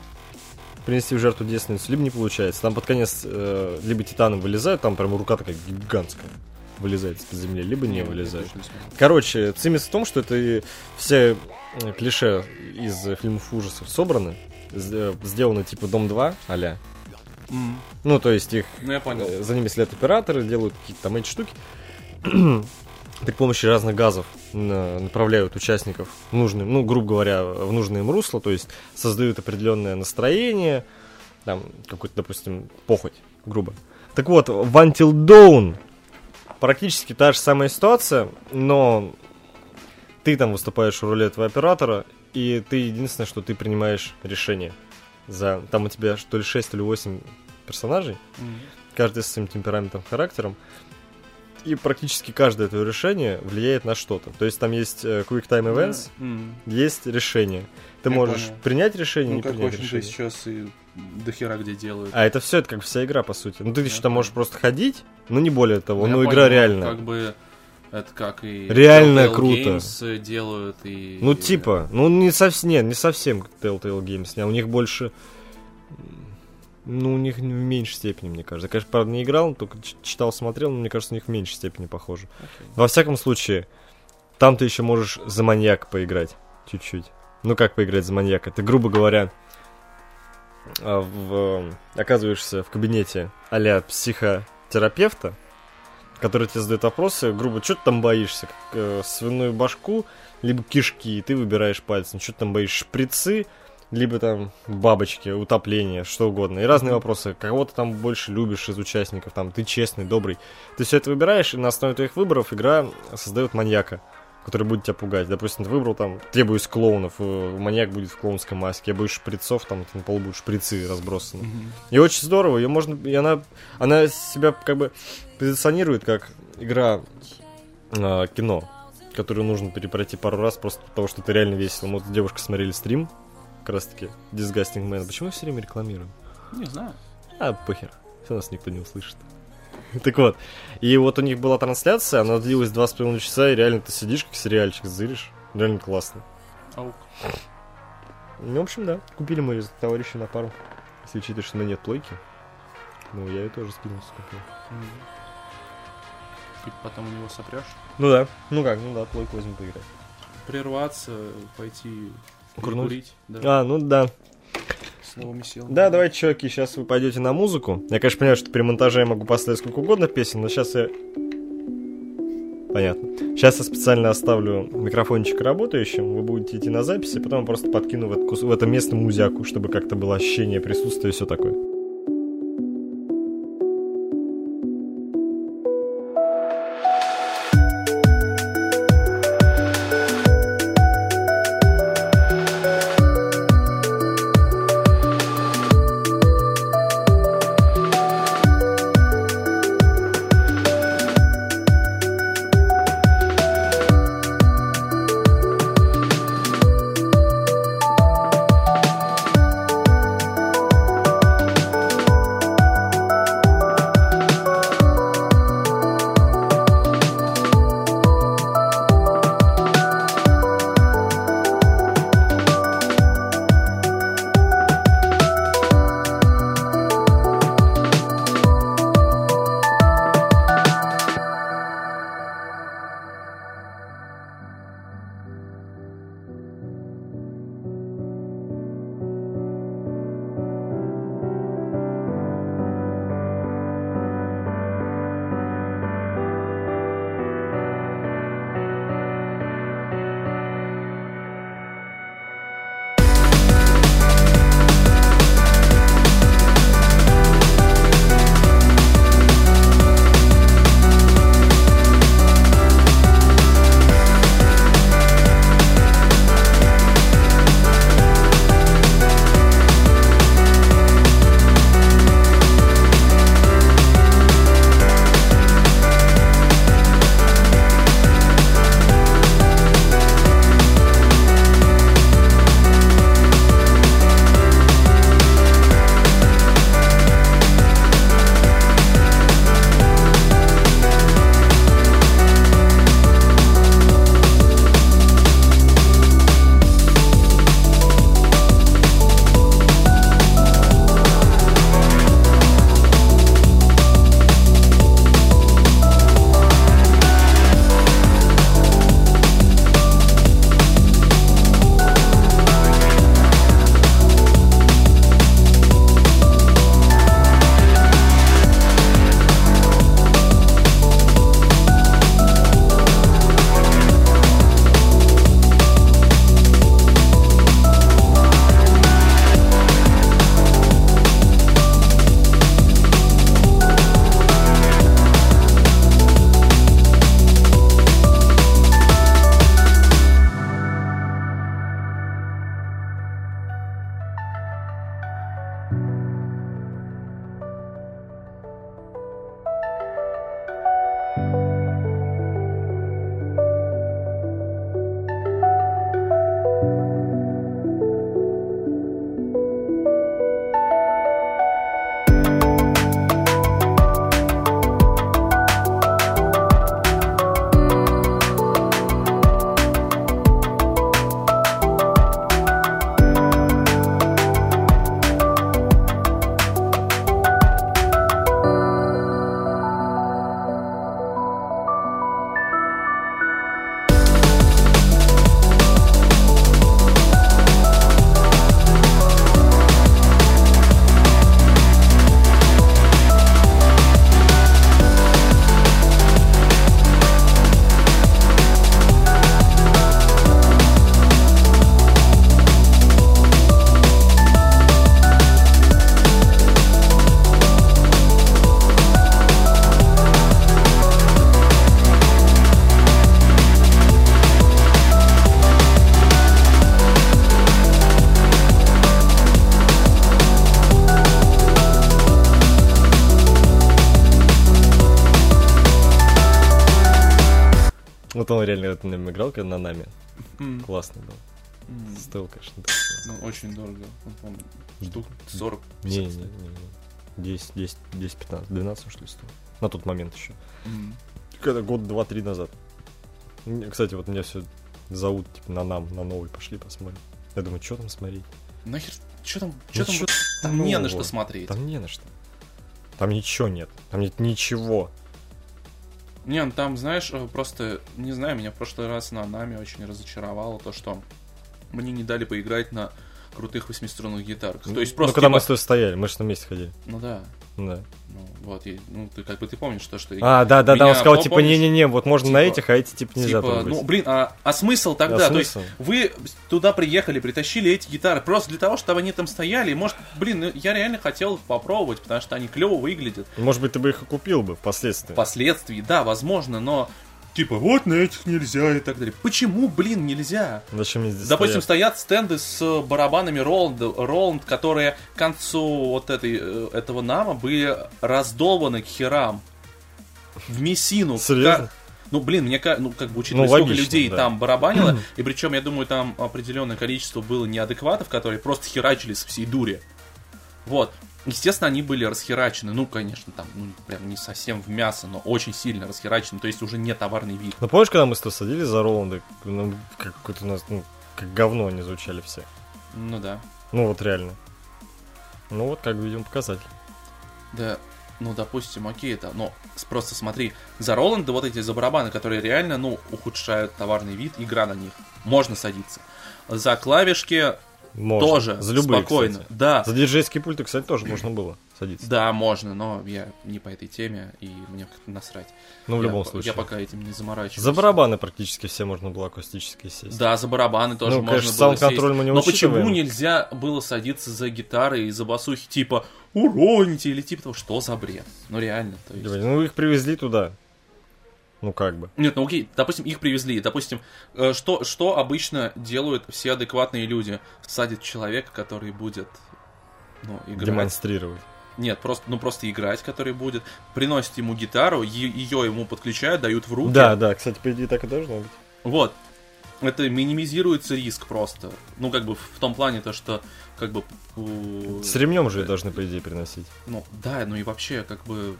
принести в жертву девственницу, либо не получается. Там под конец э, либо титаны вылезают, там прям рука такая гигантская вылезает из-под земли, либо не Я вылезает. не. Короче, цимис в том, что это все э, клише из э, фильмов ужасов собраны, э, сделаны типа Дом 2 а М, Ну, то есть их Ну, я понял. за ними следят операторы, делают какие-то там эти штуки. При помощи разных газов направляют участников в нужные, ну, грубо говоря, в нужное им русло, то есть создают определенное настроение, там, какой-то, допустим, похоть, грубо. Так вот, в Until Dawn практически та же самая ситуация, но ты там выступаешь в роли этого оператора, и ты единственное, что ты принимаешь решение. За, там у тебя что ли 6, то ли 8 персонажей, М. каждый с своим темпераментом, характером. И практически каждое твое решение влияет на что-то. То есть там есть э, Quick Time Events, М. есть решение. Ты Я можешь понял. принять решение, Ну, не как, принять решение. сейчас и дохера где делают. А это все, это как вся игра, по сути. Ну, ты еще там можешь просто ходить, но не более того. Ну, Ну, игра реальная. Как бы это как и Реально Telltale круто. Games делают и Ну, типа, ну, не совсем, нет, не совсем как Telltale Games. А у них больше... Ну, у них в меньшей степени, мне кажется. Я, конечно, правда, не играл, только читал, смотрел, но мне кажется, у них в меньшей степени похоже. Окей. Во всяком случае, там ты еще можешь за маньяка поиграть чуть-чуть. Ну как поиграть за маньяка? Ты, грубо говоря, а, в, оказываешься в кабинете а психотерапевта, который тебе задает вопросы, грубо, что ты там боишься? Как, э, свиную башку, либо кишки, и ты выбираешь пальцем. Что ты там боишься? Шприцы, либо там бабочки, утопление, что угодно. И разные вопросы. Кого ты там больше любишь из участников? Там ты честный, добрый. Ты все это выбираешь, и на основе твоих выборов игра создает маньяка, который будет тебя пугать. Допустим, ты выбрал там, требуюсь клоунов, э, маньяк будет в клоунской маске, я боюсь шприцов, там на полу будут шприцы разбросаны. Мгм. И очень здорово, ее можно, и она, она себя как бы позиционирует как игра а, кино, которую нужно перепройти пару раз просто потому, что это реально весело. Мы вот с девушкой смотрели стрим, как раз таки, Disgusting Man. Почему мы все время рекламируем? Не знаю. А, похер. Все нас никто не услышит. Так вот, и вот у них была трансляция, она длилась два с половиной часа, и реально ты сидишь, как сериальчик, зыришь. Реально классно. Аук. Ну, в общем, да. Купили мы с товарищем на пару. Если учитывать, что у меня нет плойки. Ну, я ее тоже скинулся купил. И потом у него сопрешь. Ну да. Ну как, ну да, плойку возьму поиграть. Прерваться, пойти Курнуть? курить. Да. А, ну да. Словом и сел. Да, давайте, чуваки, сейчас вы пойдете на музыку. Я, конечно, понимаю, что при монтаже я могу поставить сколько угодно песен, но сейчас я... Понятно. Сейчас я специально оставлю микрофончик работающим, вы будете идти на записи, потом я просто подкину в это, в это место музяку, чтобы как-то было ощущение присутствия и все такое. Вот он реально это на играл, когда на нами. М, Классный был. Стоил, конечно. Ну, очень дорого. Ну, помню, штук 40. Не, не, не, не. 10, 10, 10, 15, 12 что ли стоил. На тот момент еще. Когда год, два, три назад. Кстати, вот меня все зовут, типа, на нам, на новый, пошли посмотрим. Я думаю, что там смотреть? Нахер, что там, Ну что там, чё там не на что смотреть. Там не на что. Там ничего нет. Там нет ничего. Не, ну там, знаешь, э, просто, не знаю, меня в прошлый раз на нами очень разочаровало то, что мне не дали поиграть на крутых восьмиструнных гитарах. То есть просто, Ну, когда мы типа- с тобой стояли, мы же на месте ходили. Ну да, Да. ну вот, и, ну ты как бы ты помнишь то, что... А, да, да, да, он сказал, типа, не-не-не, вот можно на Типа- этих, а эти, типа, нельзя Типа, ну, блин, а, а смысл тогда? А То есть вы туда приехали, притащили эти гитары просто для того, чтобы они там стояли. Может, блин, ну, я реально хотел попробовать, потому что они клево выглядят. Может быть, ты бы их и купил бы впоследствии. Впоследствии, да, возможно, но типа вот на этих нельзя и так далее. Почему, блин, нельзя? Зачем здесь Допустим, стоять? стоят стенды с барабанами Роланд, Роланд, которые к концу вот этой, э, этого нама были раздолбаны к херам. В мессину. Серьезно? Ка- Ну, блин, мне ну, как бы учитывая, Ну, сколько логично, людей да. там барабанило, и причем, я думаю, там определенное количество было неадекватов, которые просто херачили со всей дури. Вот. Естественно, они были расхерачены. Ну, конечно, там, ну, прям не совсем в мясо, но очень сильно расхерачены. То есть уже не товарный вид. Ну, помнишь, когда мы с тобой садились за Роланда, ну, как какой-то у нас, ну, как говно они звучали все. Ну да. Ну, вот реально. Ну, вот, как видим, показатель. Да, ну, допустим, окей, это, но просто смотри, за Роланда вот эти за барабаны, которые реально, ну, ухудшают товарный вид, игра на них, можно садиться. За клавишки Можно. тоже, За любые, спокойно. кстати. Да, За диджейские пульты, кстати, тоже можно было садиться. да, можно, но я не по этой теме, и мне как-то насрать. Ну, в Я любом случае. Я пока этим не заморачиваюсь. За барабаны практически все можно было акустические сесть. Да, за барабаны тоже Ну, можно конечно, было сесть. мы не Но почему учитываем. нельзя было садиться за гитары и за басухи, типа, уроните, или типа того, что за бред? Ну, реально, то есть... Ну, их привезли туда. Ну, как бы. Нет, ну окей, допустим, их привезли. Допустим, э, что, что обычно делают все адекватные люди? Садят человека, который будет ну, играть. Демонстрировать. Нет, просто, ну просто играть, который будет. Приносят ему гитару, ее ему подключают, дают в руки. Да, да, кстати, по идее так и должно быть. Вот. Это минимизируется риск просто. Ну, как бы в том плане, то, что как бы... С ремнем же должны, по идее, переносить. Ну, да, ну и вообще, как бы...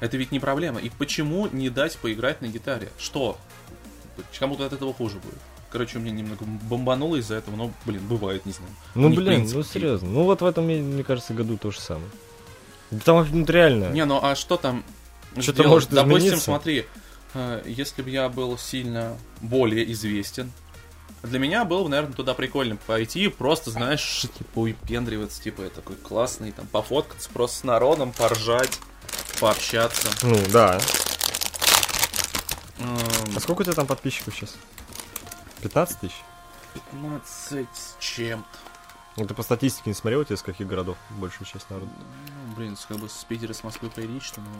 Это ведь не проблема. И почему не дать поиграть на гитаре? Что? Кому-то от этого хуже будет. Короче, у меня немного бомбануло из-за этого, но, блин, бывает, не знаю. Ну, них блин, ну, серьезно. Ну, вот в этом, мне кажется, году то же самое. Да Там, ну, реально. Не, ну а что там Что-то может Допустим, измениться. смотри, э, если бы я был сильно более известен, для меня было бы, наверное, туда прикольно пойти, просто, знаешь, типа, выпендриваться, типа, я такой классный, там, пофоткаться просто с народом, поржать, пообщаться. Ну, да. Эм, А сколько у тебя там подписчиков сейчас? 15 тысяч? 15 с чем-то. Ну, ты по статистике не смотрел, у тебя из каких городов большая часть народа? Ну, блин, как бы с Питера, с Москвы прилично, но...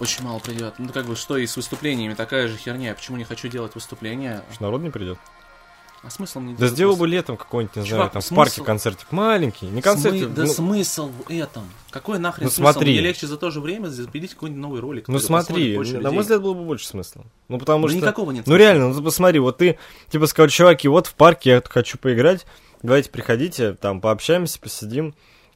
Очень мало придет. Ну, как бы, что и с выступлениями, такая же херня. Почему не хочу делать выступления? Что народ не придет? А смысл мне Да сделал бы летом какой-нибудь, не знаю, Чувак, там в смысл- парке концертик. Маленький, не концертик. Смы- Да ну, смысл в этом? Какой нахрен Ну, смысл? смотри. Мне легче за то же время запилить какой-нибудь новый ролик. ну смотри, на мой взгляд было бы больше смысла. Ну потому Ну, что... никакого нет Ну смысла. реально, ну посмотри, вот ты типа сказал, чуваки, вот в парке я хочу поиграть, давайте приходите, там пообщаемся, посидим,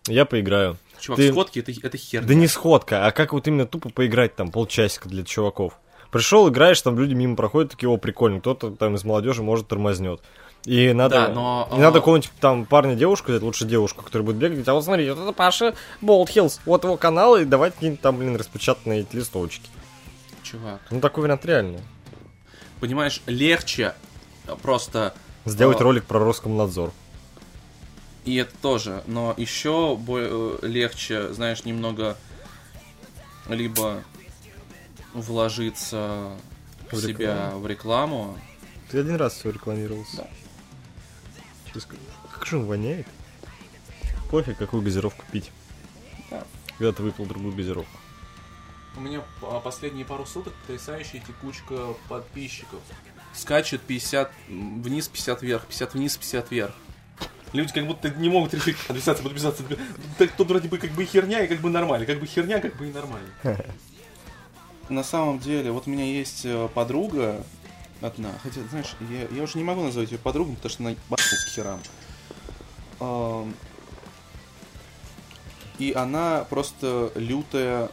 я поиграю. Чувак, ты- сходки это, это херня. Да не сходка, а как вот именно тупо поиграть там полчасика для чуваков. Пришел, играешь, там люди мимо проходят, такие, о, прикольно, кто-то там из молодежи может тормознет. И надо, Да, но, и надо а- какого-нибудь там парня, девушку, взять, лучше девушку, которая будет бегать, а вот смотри, вот это Паша Болтхиллс, вот его канал, и давайте какие-нибудь там, блин, распечатанные эти листовочки. Чувак, Ну, такой вариант реально. понимаешь, легче просто... Сделать А. ролик про Роскомнадзор. И это тоже. Но еще бо- э, легче, знаешь, немного либо вложиться в, В себя рекламу. в рекламу. Ты один раз все рекламировался. Да. Через как- же он воняет? Пофиг, какую газировку пить. Да. Когда ты выпил другую газировку. У меня а, последние пару суток потрясающая текучка подписчиков. Скачет 50 м, вниз, 50 вверх, 50 вниз, 50 вверх. Люди как будто не могут решить подписаться, подписаться. Так тут вроде бы как бы херня, и как бы нормально. Как бы херня, как бы и нормально. на самом деле, вот у меня есть э, подруга одна, хотя, знаешь, я, я уже не могу назвать ее подругой, потому что она ебанулась к херам. Ам, И она просто лютая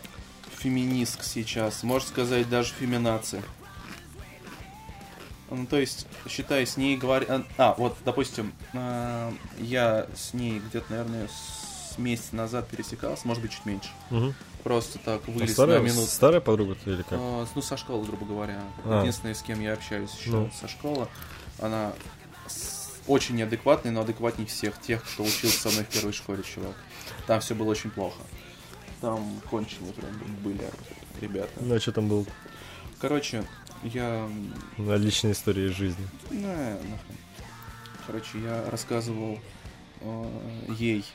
феминистка сейчас, можно сказать, даже феминация. Ну, то есть, считай, с ней говоря... А, вот, допустим, а, я с ней где-то, наверное, с месяц назад пересекался, может быть, чуть меньше. Мгм. Просто так А вылез старая, на минуту. старая подруга или как? А, ну, со школы, грубо говоря. А. Единственная, с кем я общаюсь еще Ну. со школы. Она очень неадекватная, но адекватнее всех тех, кто учился со мной в первой школе, чувак. Там все было очень плохо. Там конченые прям были ребята. Ну, а что там был? Короче, я... На личной истории из жизни. На, нахуй. Короче, я рассказывал э, ей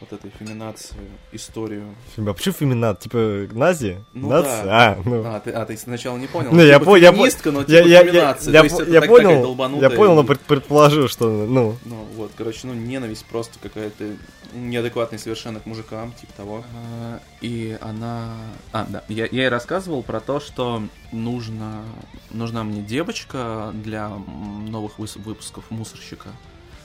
вот этой феминации историю. Фем- А почему феминат? Типа Нази? Ну Нация? да. А, ну. А, ты, а, ты сначала не понял? Ну, я Типа по- я но Я, типа я, я, феминация. я, есть я так- такая понял, я понял, но предположил, что, ну, Ну, вот, короче, ну, ненависть просто какая-то неадекватная совершенно к мужикам, типа того. И она... А, да, я, я ей рассказывал про то, что нужно, нужна мне девочка для новых выпусков «Мусорщика»,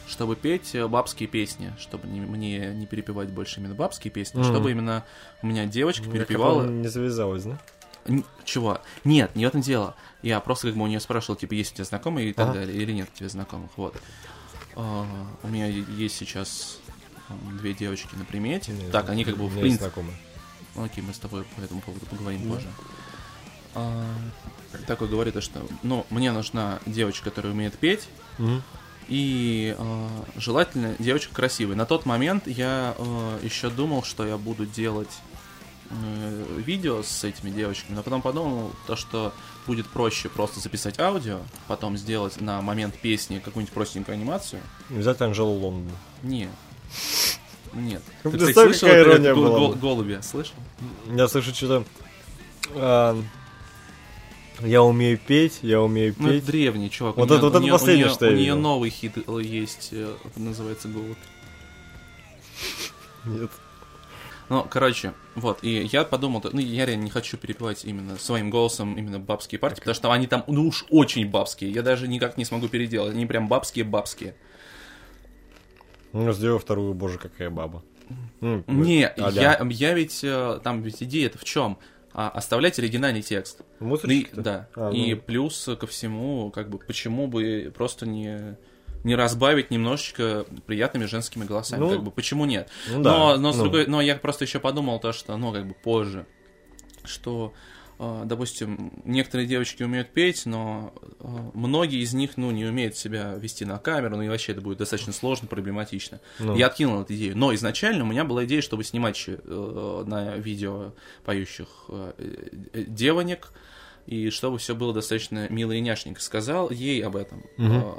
чтобы петь э, бабские песни, чтобы не- мне не перепевать больше именно бабские песни, Мгм. чтобы именно у меня девочка перепевала... не завязалось, да? Чего? Нет, не в этом дело. Я просто как бы у нее спрашивал, типа, есть у тебя знакомые и так Ага. далее, или нет у тебя знакомых, вот. А, у меня есть сейчас две девочки на примете. Не, так, они как бы в принципе... знакомые. Окей, мы с тобой по этому поводу поговорим Да. позже. А, такой говорит, то, что, ну, мне нужна девочка, которая умеет петь, Мгм. И э, желательно девочка красивая. На тот момент я еще думал, что я буду делать э, видео с этими девочками, но потом подумал, то, что будет проще просто записать аудио, потом сделать на момент песни какую-нибудь простенькую анимацию. Взять Анжелу Лондон. Не. Нет. Ты, кстати, слышал ирония была гол- бы. голубя? Слышал? Я слышу что-то... а, я умею петь, я умею Ну, это петь. древний, чувак. Вот у это- вот у это последнее, что я У нее новый хит э, есть, э, называется «Голубь». Нет. Ну, короче, вот, и я подумал, ну, я реально не хочу перепевать именно своим голосом именно бабские партии, потому что они там, ну уж очень бабские, я даже никак не смогу переделать, они прям бабские-бабские. Ну, сделай вторую, боже, какая баба. Ну, Не, а-ля. я, я ведь, э, там ведь идея-то в чем? А, оставлять оригинальный текст. Ну и- да. А, И ну. плюс ко всему, как бы, почему бы просто не не разбавить немножечко приятными женскими голосами, Ну, как бы, почему нет? ну да, но, но, с ну. другой, но я просто еще подумал то, что, ну, как бы позже, что, допустим, некоторые девочки умеют петь, но э, многие из них, ну, не умеют себя вести на камеру, ну, и вообще это будет достаточно сложно, проблематично. Ну. Я откинул эту идею. Но изначально у меня была идея, чтобы снимать э, на видео поющих э, э, девонек, и чтобы все было достаточно мило и няшненько. Сказал ей об этом. Э,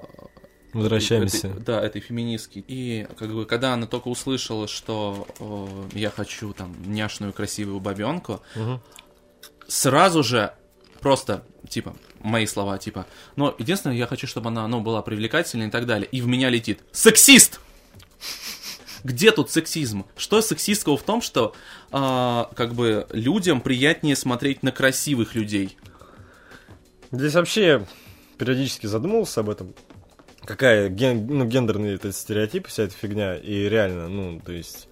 Возвращаемся. этой- да, этой феминистки. И как бы, когда она только услышала, что э, я хочу там няшную красивую бабенку, Мгм. Сразу же просто, типа, мои слова, типа, но единственное, я хочу, чтобы она, ну, была привлекательной и так далее. И в меня летит сексист! Где тут сексизм? Что сексистского в том, что а, как бы людям приятнее смотреть на красивых людей? Здесь вообще периодически задумывался об этом. Какая ген- ну, гендерный этот стереотип, вся эта фигня. И реально, ну, то есть...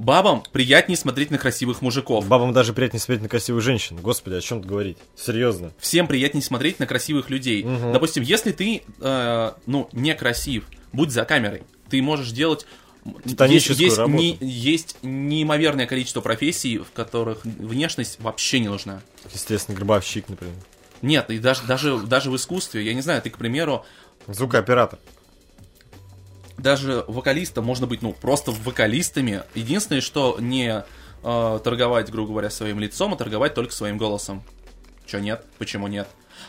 Бабам приятнее смотреть на красивых мужиков. Бабам даже приятнее смотреть на красивую женщину. Господи, о чем тут говорить? Серьезно. Всем приятнее смотреть на красивых людей. Мгм. Допустим, если ты, э, ну, не красив, будь за камерой, ты можешь делать Титаническую есть, есть, работу. не- есть неимоверное количество профессий, в которых внешность вообще не нужна. Естественно, гробовщик, например. Нет, и даже, даже, даже в искусстве, я не знаю, ты, к примеру, Звукооператор. Даже вокалистом можно быть, ну, просто вокалистами. Единственное, что не э, торговать, грубо говоря, своим лицом, а торговать только своим голосом. Че нет? Почему нет?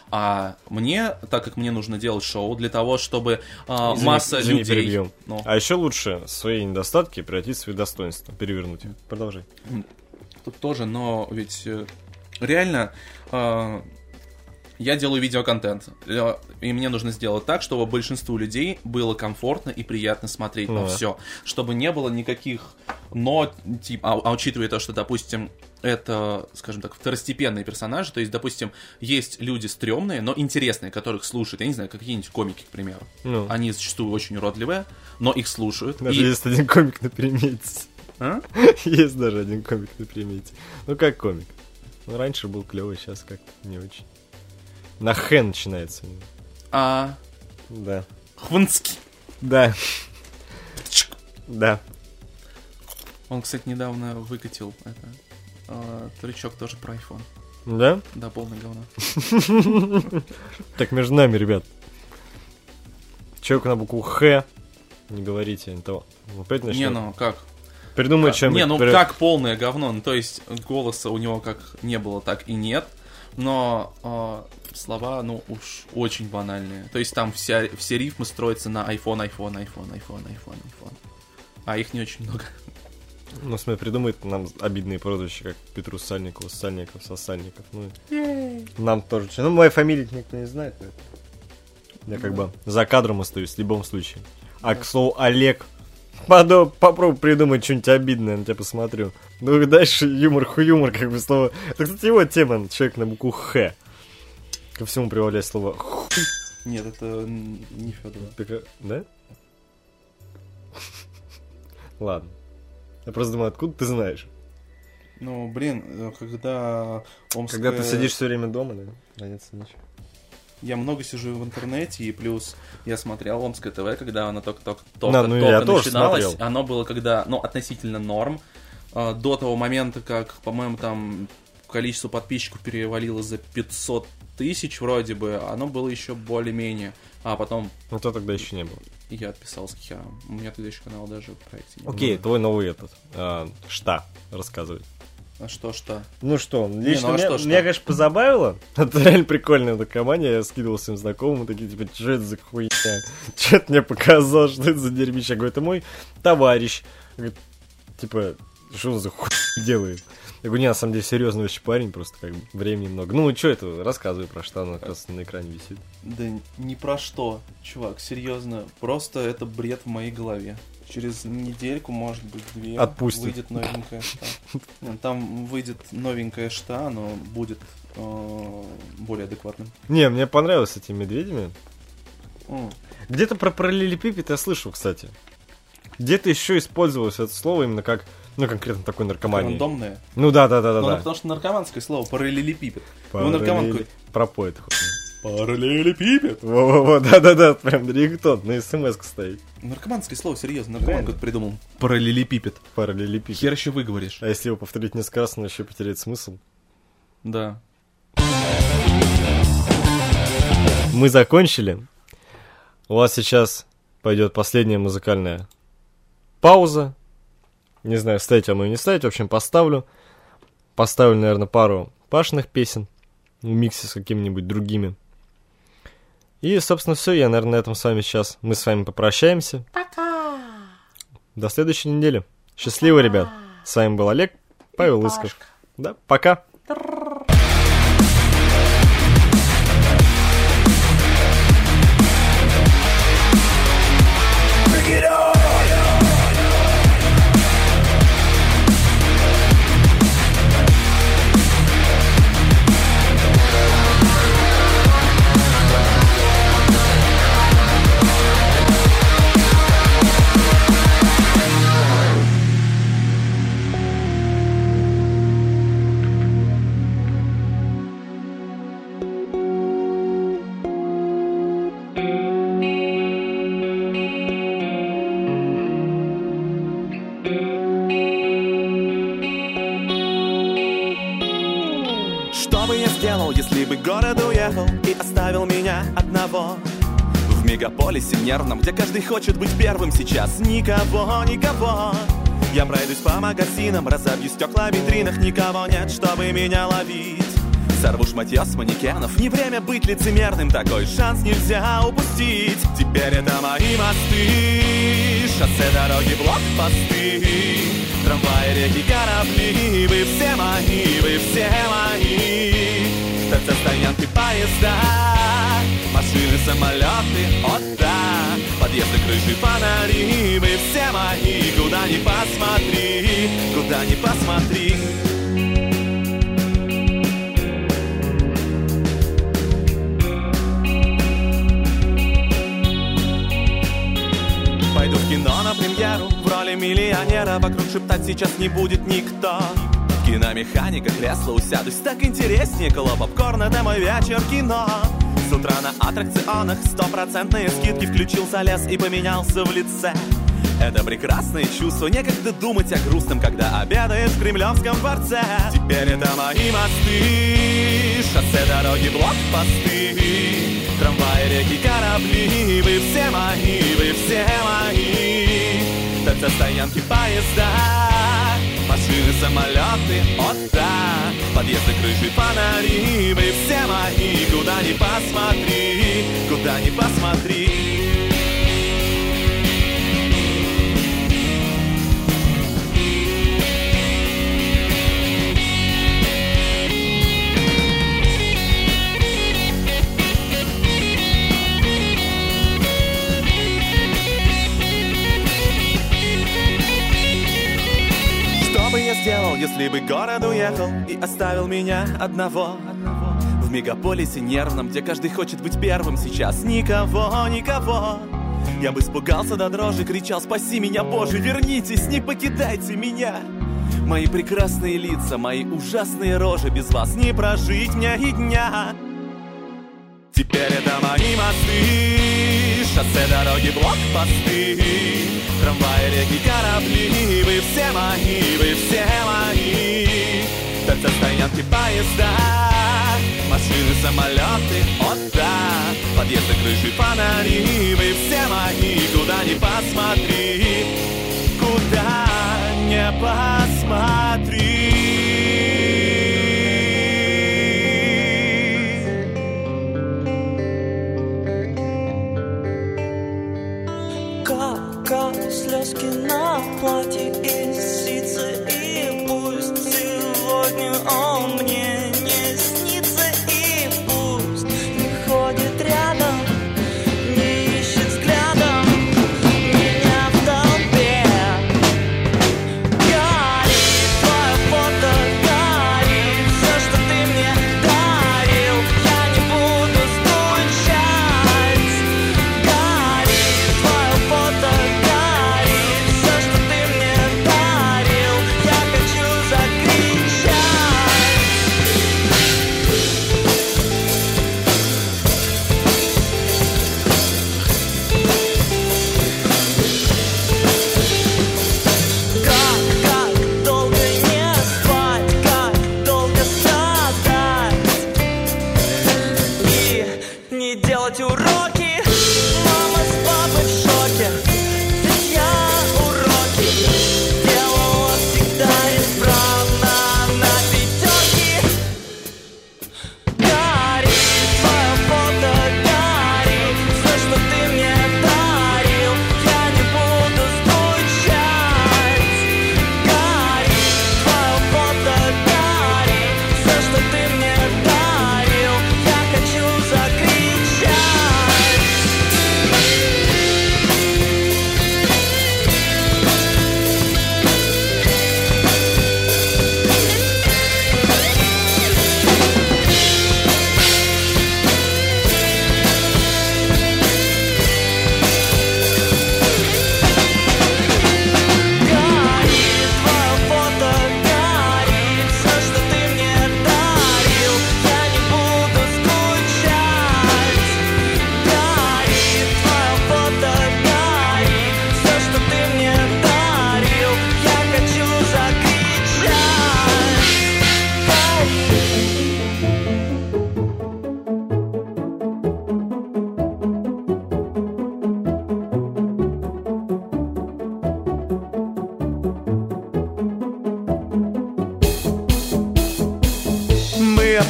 А мне, так как мне нужно делать шоу для того, чтобы э, Извини, масса извини, людей... перебью. Ну, А еще лучше свои недостатки превратить в свои достоинства, перевернуть. Продолжай. тут тоже, но ведь э, реально э, я делаю видеоконтент, э, и мне нужно сделать так, чтобы большинству людей было комфортно и приятно смотреть на все, чтобы не было никаких но, типа, а, а учитывая то, что, допустим, это, скажем так, второстепенные персонажи. То есть, допустим, есть люди стрёмные, но интересные, которых слушают. Я не знаю, какие-нибудь комики, к примеру. Ну. Они зачастую очень уродливые, но их слушают. Даже И- есть один комик на примете. А? Есть даже один комик на примете. Ну как комик? Ну раньше был клевый, сейчас как-то не очень. На Х начинается. А Да. Хванский. Да. Да. Он, кстати, недавно выкатил это э, трючок тоже про iPhone. Да? Да, полное говно. Так, между нами, ребят. Человек на букву Х. Не говорите, а то опять Не, начнем. ну как? Придумай что-нибудь. Не, ну как полное говно? Ну, то есть голоса у него как не было, так и нет. Но слова, ну, уж очень банальные. То есть там вся, все рифмы строятся на iPhone, iPhone, iPhone, iPhone, iPhone, iPhone. А их не очень много. Ну, смотри, придумает нам обидные прозвища, как Петру Сальникову, Сальников, Сосальников. Ну, нам тоже. Ну, моей фамилии никто не знает. поэтому Я как бы за кадром остаюсь в любом случае. А к слову, Олег, подо- попробуй придумать что-нибудь обидное, на тебя посмотрю. Ну и дальше юмор хуюмор, как бы слово. Это, кстати, его тема, человек на букву Х. Ко всему прибавляй слово. Нет, это не Федоров. Так, а, Да? Ладно. Я просто думаю, откуда ты знаешь? Ну, блин, э, когда Омская... Когда ты сидишь все время дома, да? Заняться нечем. Я много сижу в интернете, и плюс я смотрел Омское ТВ, когда оно только-только Да, ну только начиналось. смотрел. Оно было когда, ну, относительно норм. А, До того момента, как, по-моему, там количество подписчиков перевалило за 500 тысяч вроде бы, оно было еще более-менее. А потом Ну, то тогда еще не было. я отписался херам. У меня тогда еще канал даже в проекте не было. Окей, твой новый этот. а, Шта рассказывай. А что, что? Ну что, лично ну а меня, что, что? меня, конечно, позабавило. Это реально прикольная эта компания. Я скидывал своим знакомым, такие, типа, что это за хуйня? Что ты мне показал, что это за дерьмище? Я говорю, это мой товарищ. Говорит, типа, что он за хуй делает? Я говорю, не, на самом деле, серьезный очень парень, просто как бы времени много. Ну, что это, рассказывай про что, оно как раз на экране висит. Да ни про что, чувак, серьезно. Просто это бред в моей голове. Через недельку, может быть, две, Отпустит. выйдет новенькая шта. Там выйдет новенькая шта, но будет э, более адекватным. Не, мне понравилось с этими медведями. Где-то про параллелепипед я слышал, кстати. Где-то еще использовалось это слово именно как, ну, конкретно такой наркомании. Рандомная. Ну да, да, да, да, Ну, ну, да. потому что наркоманское слово параллелепипед. Ну, Параллели- наркоман какой? Пропоет. Параллелепипед. Во-во-во, да-да-да, прям рингтон, на смс стоит. Наркоманское слово, серьезно, наркоман какой-то придумал. Параллелепипед. Параллелепипед. Хер еще выговоришь. А если его повторить несколько раз, он еще потеряет смысл. Да. Мы закончили. У вас сейчас пойдет последняя музыкальная пауза. Не знаю, ставить вам ее не ставить, в общем, поставлю. Поставлю, наверное, пару Пашных песен в миксе с какими-нибудь другими. И, собственно, все. Я, наверное, на этом с вами сейчас. Мы с вами попрощаемся. Пока. До следующей недели. Счастливо, ребят. С вами был Олег, Павел Исков. Да, пока. Мегаполисе нервном, где каждый хочет быть первым сейчас. Никого, никого. Я пройдусь по магазинам, разобью стекла в витринах. Никого нет, чтобы меня ловить. Сорву шматье с манекенов. Не время быть лицемерным, такой шанс нельзя упустить. Теперь это мои мосты. Шоссе, дороги, блокпосты. Трамваи, реки, корабли. Вы все мои, вы все мои. ТЦ, стоянки, поезда Машины, самолеты, о да Подъезды, крыши, фонари Вы все мои, куда ни посмотри Куда ни посмотри. Пойду в кино на премьеру В роли миллионера. Вокруг шептать сейчас не будет никто. Киномеханика, кресло усядусь Так интереснее, кола попкорна Это мой вечер кино. С утра на аттракционах стопроцентные скидки Включил залез и поменялся в лице это прекрасное чувство, некогда думать о грустном, когда обедаешь в Кремлевском дворце. Теперь это мои мосты, шоссе, дороги, блокпосты, трамваи, реки, корабли, вы все мои, вы все мои. Торцы, стоянки, поезда, машины, самолеты, от да, подъезды, крыши, фонари, вы все мои, куда ни посмотри, куда ни посмотри. Сделал, если бы город уехал и оставил меня одного? В мегаполисе нервном, где каждый хочет быть первым сейчас Никого, никого Я бы испугался до дрожи, кричал «Спаси меня, Боже, вернитесь, не покидайте меня!» Мои прекрасные лица, мои ужасные рожи Без вас не прожить мне и дня Теперь это мои мосты Шоссе, дороги, блокпосты Трамваи, реки, корабли. Вы все мои, вы все мои. Торцы, стоянки, поезда Машины, самолеты, от да Подъезды, крыши, фонари. Вы все мои, куда ни посмотри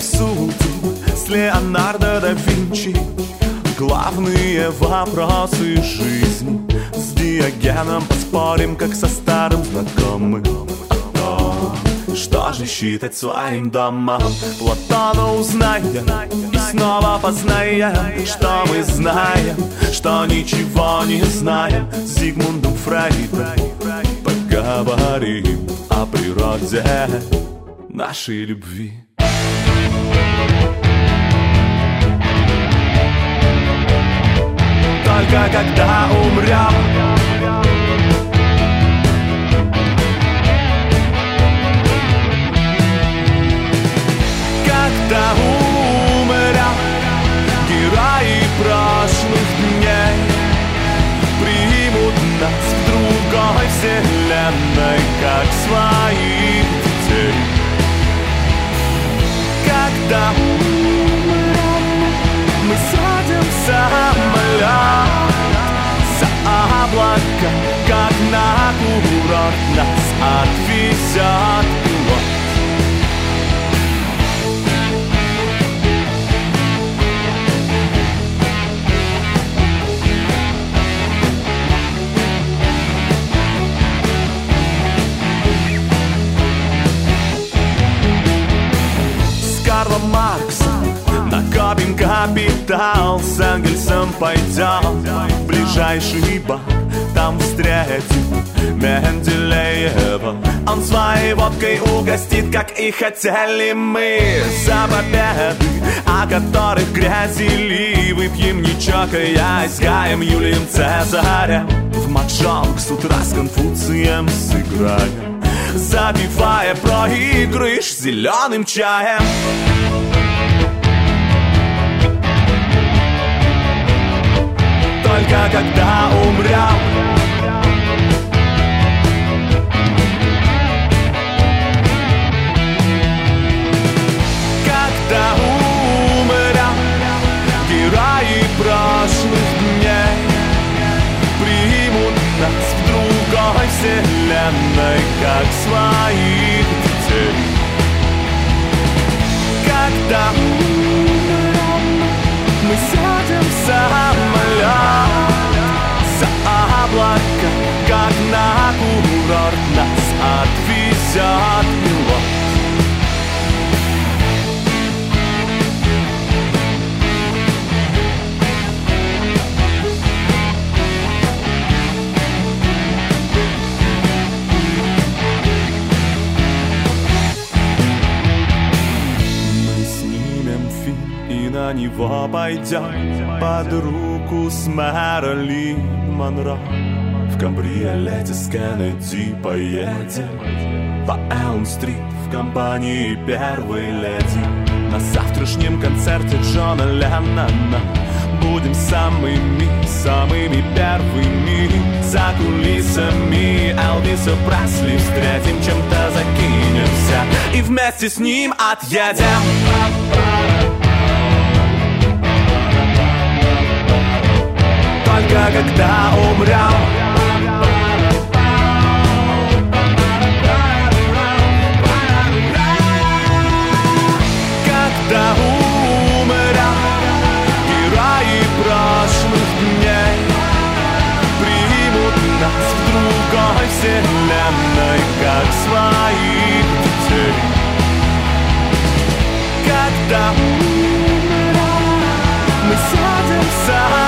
Обсудим с Леонардо да Винчи. Главные вопросы жизни С Диогеном поспорим, как со старым знакомым. Что же считать своим домом? Платона узнаем и снова познаем. Что мы знаем, что ничего не знаем. С Зигмундом Фрейдом Поговорим о природе нашей любви только когда умрем Когда умрем Герои прошлых дней Примут нас в другой вселенной Как своих детей. Когда умрем Мы садимся за облака, как на курорт Нас отвезет пилот. С Карлом Накопим капитал С Энгельсом пойдем. В ближайший бар Там встретим Менделеева. Он своей водкой угостит, как и хотели мы. За победы, о которых грязили Выпьем не чокаясь, гаем Юлием Цезарем В маджонг с утра с Конфуцием сыграем. Запивая проигрыш зеленым чаем Только когда умрем. Когда умрем Герои прошлых дней Примут нас в другой вселенной Как своих детей. Когда умрем Мы сядем в самолет За облака, как на курорт Нас отвезет на него пойдем Под руку с Мэрилин Монро В кабриолете с Кеннеди поедем. По Элм-стрит в компании первой леди. На завтрашнем концерте Джона Леннона Будем самыми, самыми первыми. За кулисами Элвиса Пресли Встретим, чем-то закинемся. И вместе с ним отъедем только когда умрем Когда умрем Герои прошлых дней Примут нас в другой вселенной Как своих детей. Когда умрем Мы сядем за